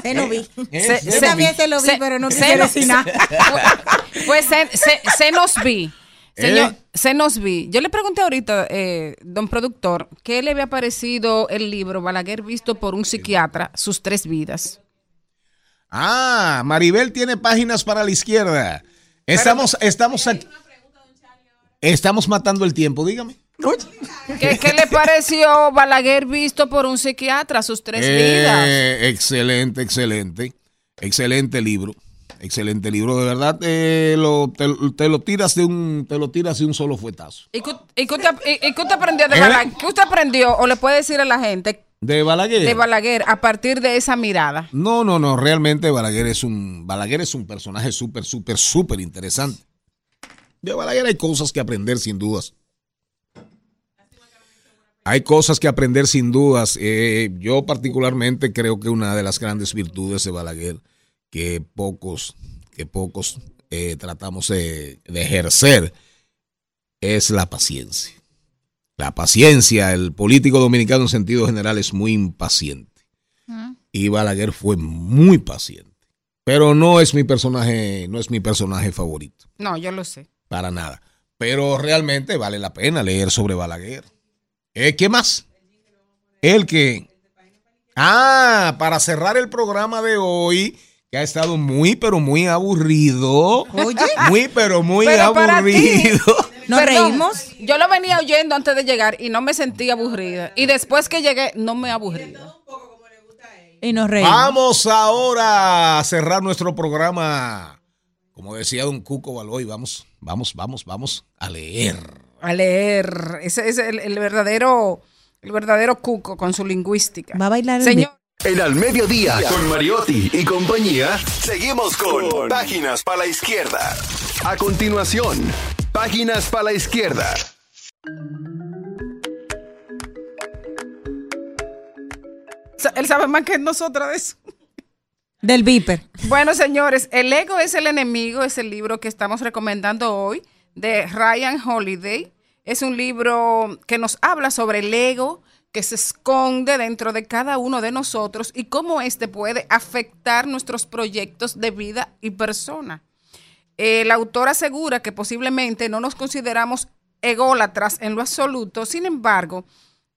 Se lo vi. Eh, Se- Yo se- también se lo vi, se- pero no se nada. Pues se, se- se nos vi. Señor, ¿Eh? se nos vi. Yo le pregunté ahorita, eh, don productor, ¿qué le había parecido el libro Balaguer visto por un psiquiatra, Sus tres vidas? Ah, Maribel tiene páginas para la izquierda. Estamos, estamos. Estamos matando el tiempo, dígame. ¿Qué, qué le pareció Balaguer visto por un psiquiatra, Sus tres vidas? Eh, excelente, excelente. Excelente libro. Excelente libro. De verdad, eh, lo- te, te lo tiras de un, te lo tiras de un solo fuetazo. ¿Y qué, y qué usted, y- y qué usted aprendió de ¿Eh? Balaguer? ¿Qué usted aprendió o le puede decir a la gente De Balaguer. de Balaguer a partir de esa mirada? No, no, no. Realmente Balaguer es un, Balaguer es un personaje súper, súper, súper interesante. De Balaguer hay cosas que aprender sin dudas. Hay cosas que aprender sin dudas. Eh, yo particularmente creo que una de las grandes virtudes de Balaguer que pocos, que pocos eh, tratamos de, de ejercer es la paciencia. La paciencia, el político dominicano en sentido general es muy impaciente. Y Balaguer fue muy paciente. Pero no es mi personaje, no es mi personaje favorito. No, yo lo sé. Para nada. Pero realmente vale la pena leer sobre Balaguer. Eh, ¿Qué más? El que. Ah, para cerrar el programa de hoy, que ha estado muy, pero muy aburrido. Oye. Muy, pero muy Pero aburrido. ¿Nos reímos? Yo lo venía oyendo antes de llegar y no me sentí aburrida. Y después que llegué, no me he aburrido. Y nos reímos. Vamos ahora a cerrar nuestro programa. Como decía don Cuco Baloy, vamos, vamos, vamos, vamos a leer. A leer. Ese es el, el verdadero, el verdadero cuco con su lingüística. Va a bailar el Señor. En al mediodía, con Mariotti y compañía, seguimos con Páginas para la Izquierda. A continuación, Páginas para la Izquierda. Él sabe más que nosotras de eso. Del Viper. Bueno, señores, El ego es el enemigo es el libro que estamos recomendando hoy de Ryan Holiday. Es un libro que nos habla sobre el ego que se esconde dentro de cada uno de nosotros y cómo este puede afectar nuestros proyectos de vida y persona. El autor asegura que posiblemente no nos consideramos ególatras en lo absoluto, sin embargo,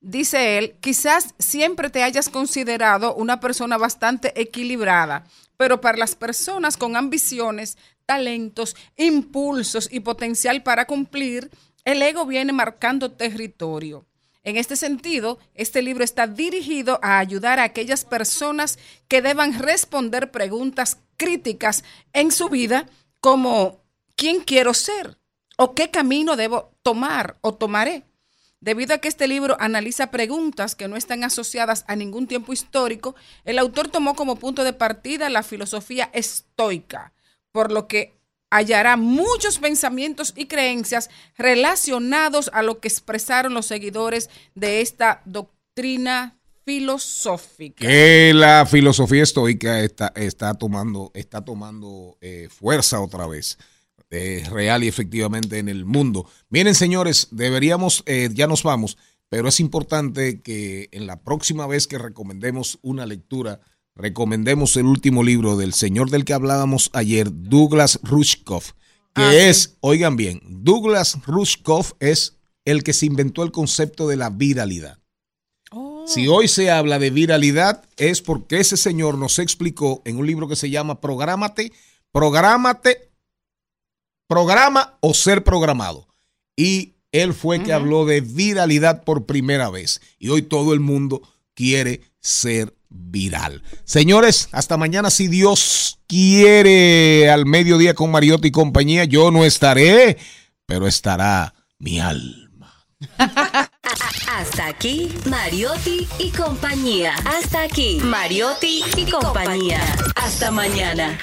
dice él, quizás siempre te hayas considerado una persona bastante equilibrada, pero para las personas con ambiciones, talentos, impulsos y potencial para cumplir, el ego viene marcando territorio. En este sentido, este libro está dirigido a ayudar a aquellas personas que deban responder preguntas críticas en su vida como ¿quién quiero ser? ¿O qué camino debo tomar o tomaré? Debido a que este libro analiza preguntas que no están asociadas a ningún tiempo histórico, el autor tomó como punto de partida la filosofía estoica, por lo que hallará muchos pensamientos y creencias relacionados a lo que expresaron los seguidores de esta doctrina filosófica. Que la filosofía estoica está, está tomando, está tomando eh, fuerza otra vez. eh, real y efectivamente en el mundo. Miren, señores, deberíamos, eh, ya nos vamos, pero es importante que en la próxima vez que recomendemos una lectura, recomendemos el último libro del señor del que hablábamos ayer, Douglas Rushkoff, que es, oigan bien, Douglas Rushkoff es el que se inventó el concepto de la viralidad. Si hoy se habla de viralidad es porque ese señor nos explicó en un libro que se llama Prográmate, Prográmate, Programa o Ser Programado. Y él fue que habló de viralidad por primera vez. Y hoy todo el mundo quiere ser viral. Señores, hasta mañana si Dios quiere al mediodía con Mariotti y compañía. Yo no estaré, pero estará mi alma. Hasta aquí, Mariotti y compañía. Hasta aquí, Mariotti y compañía. Hasta mañana.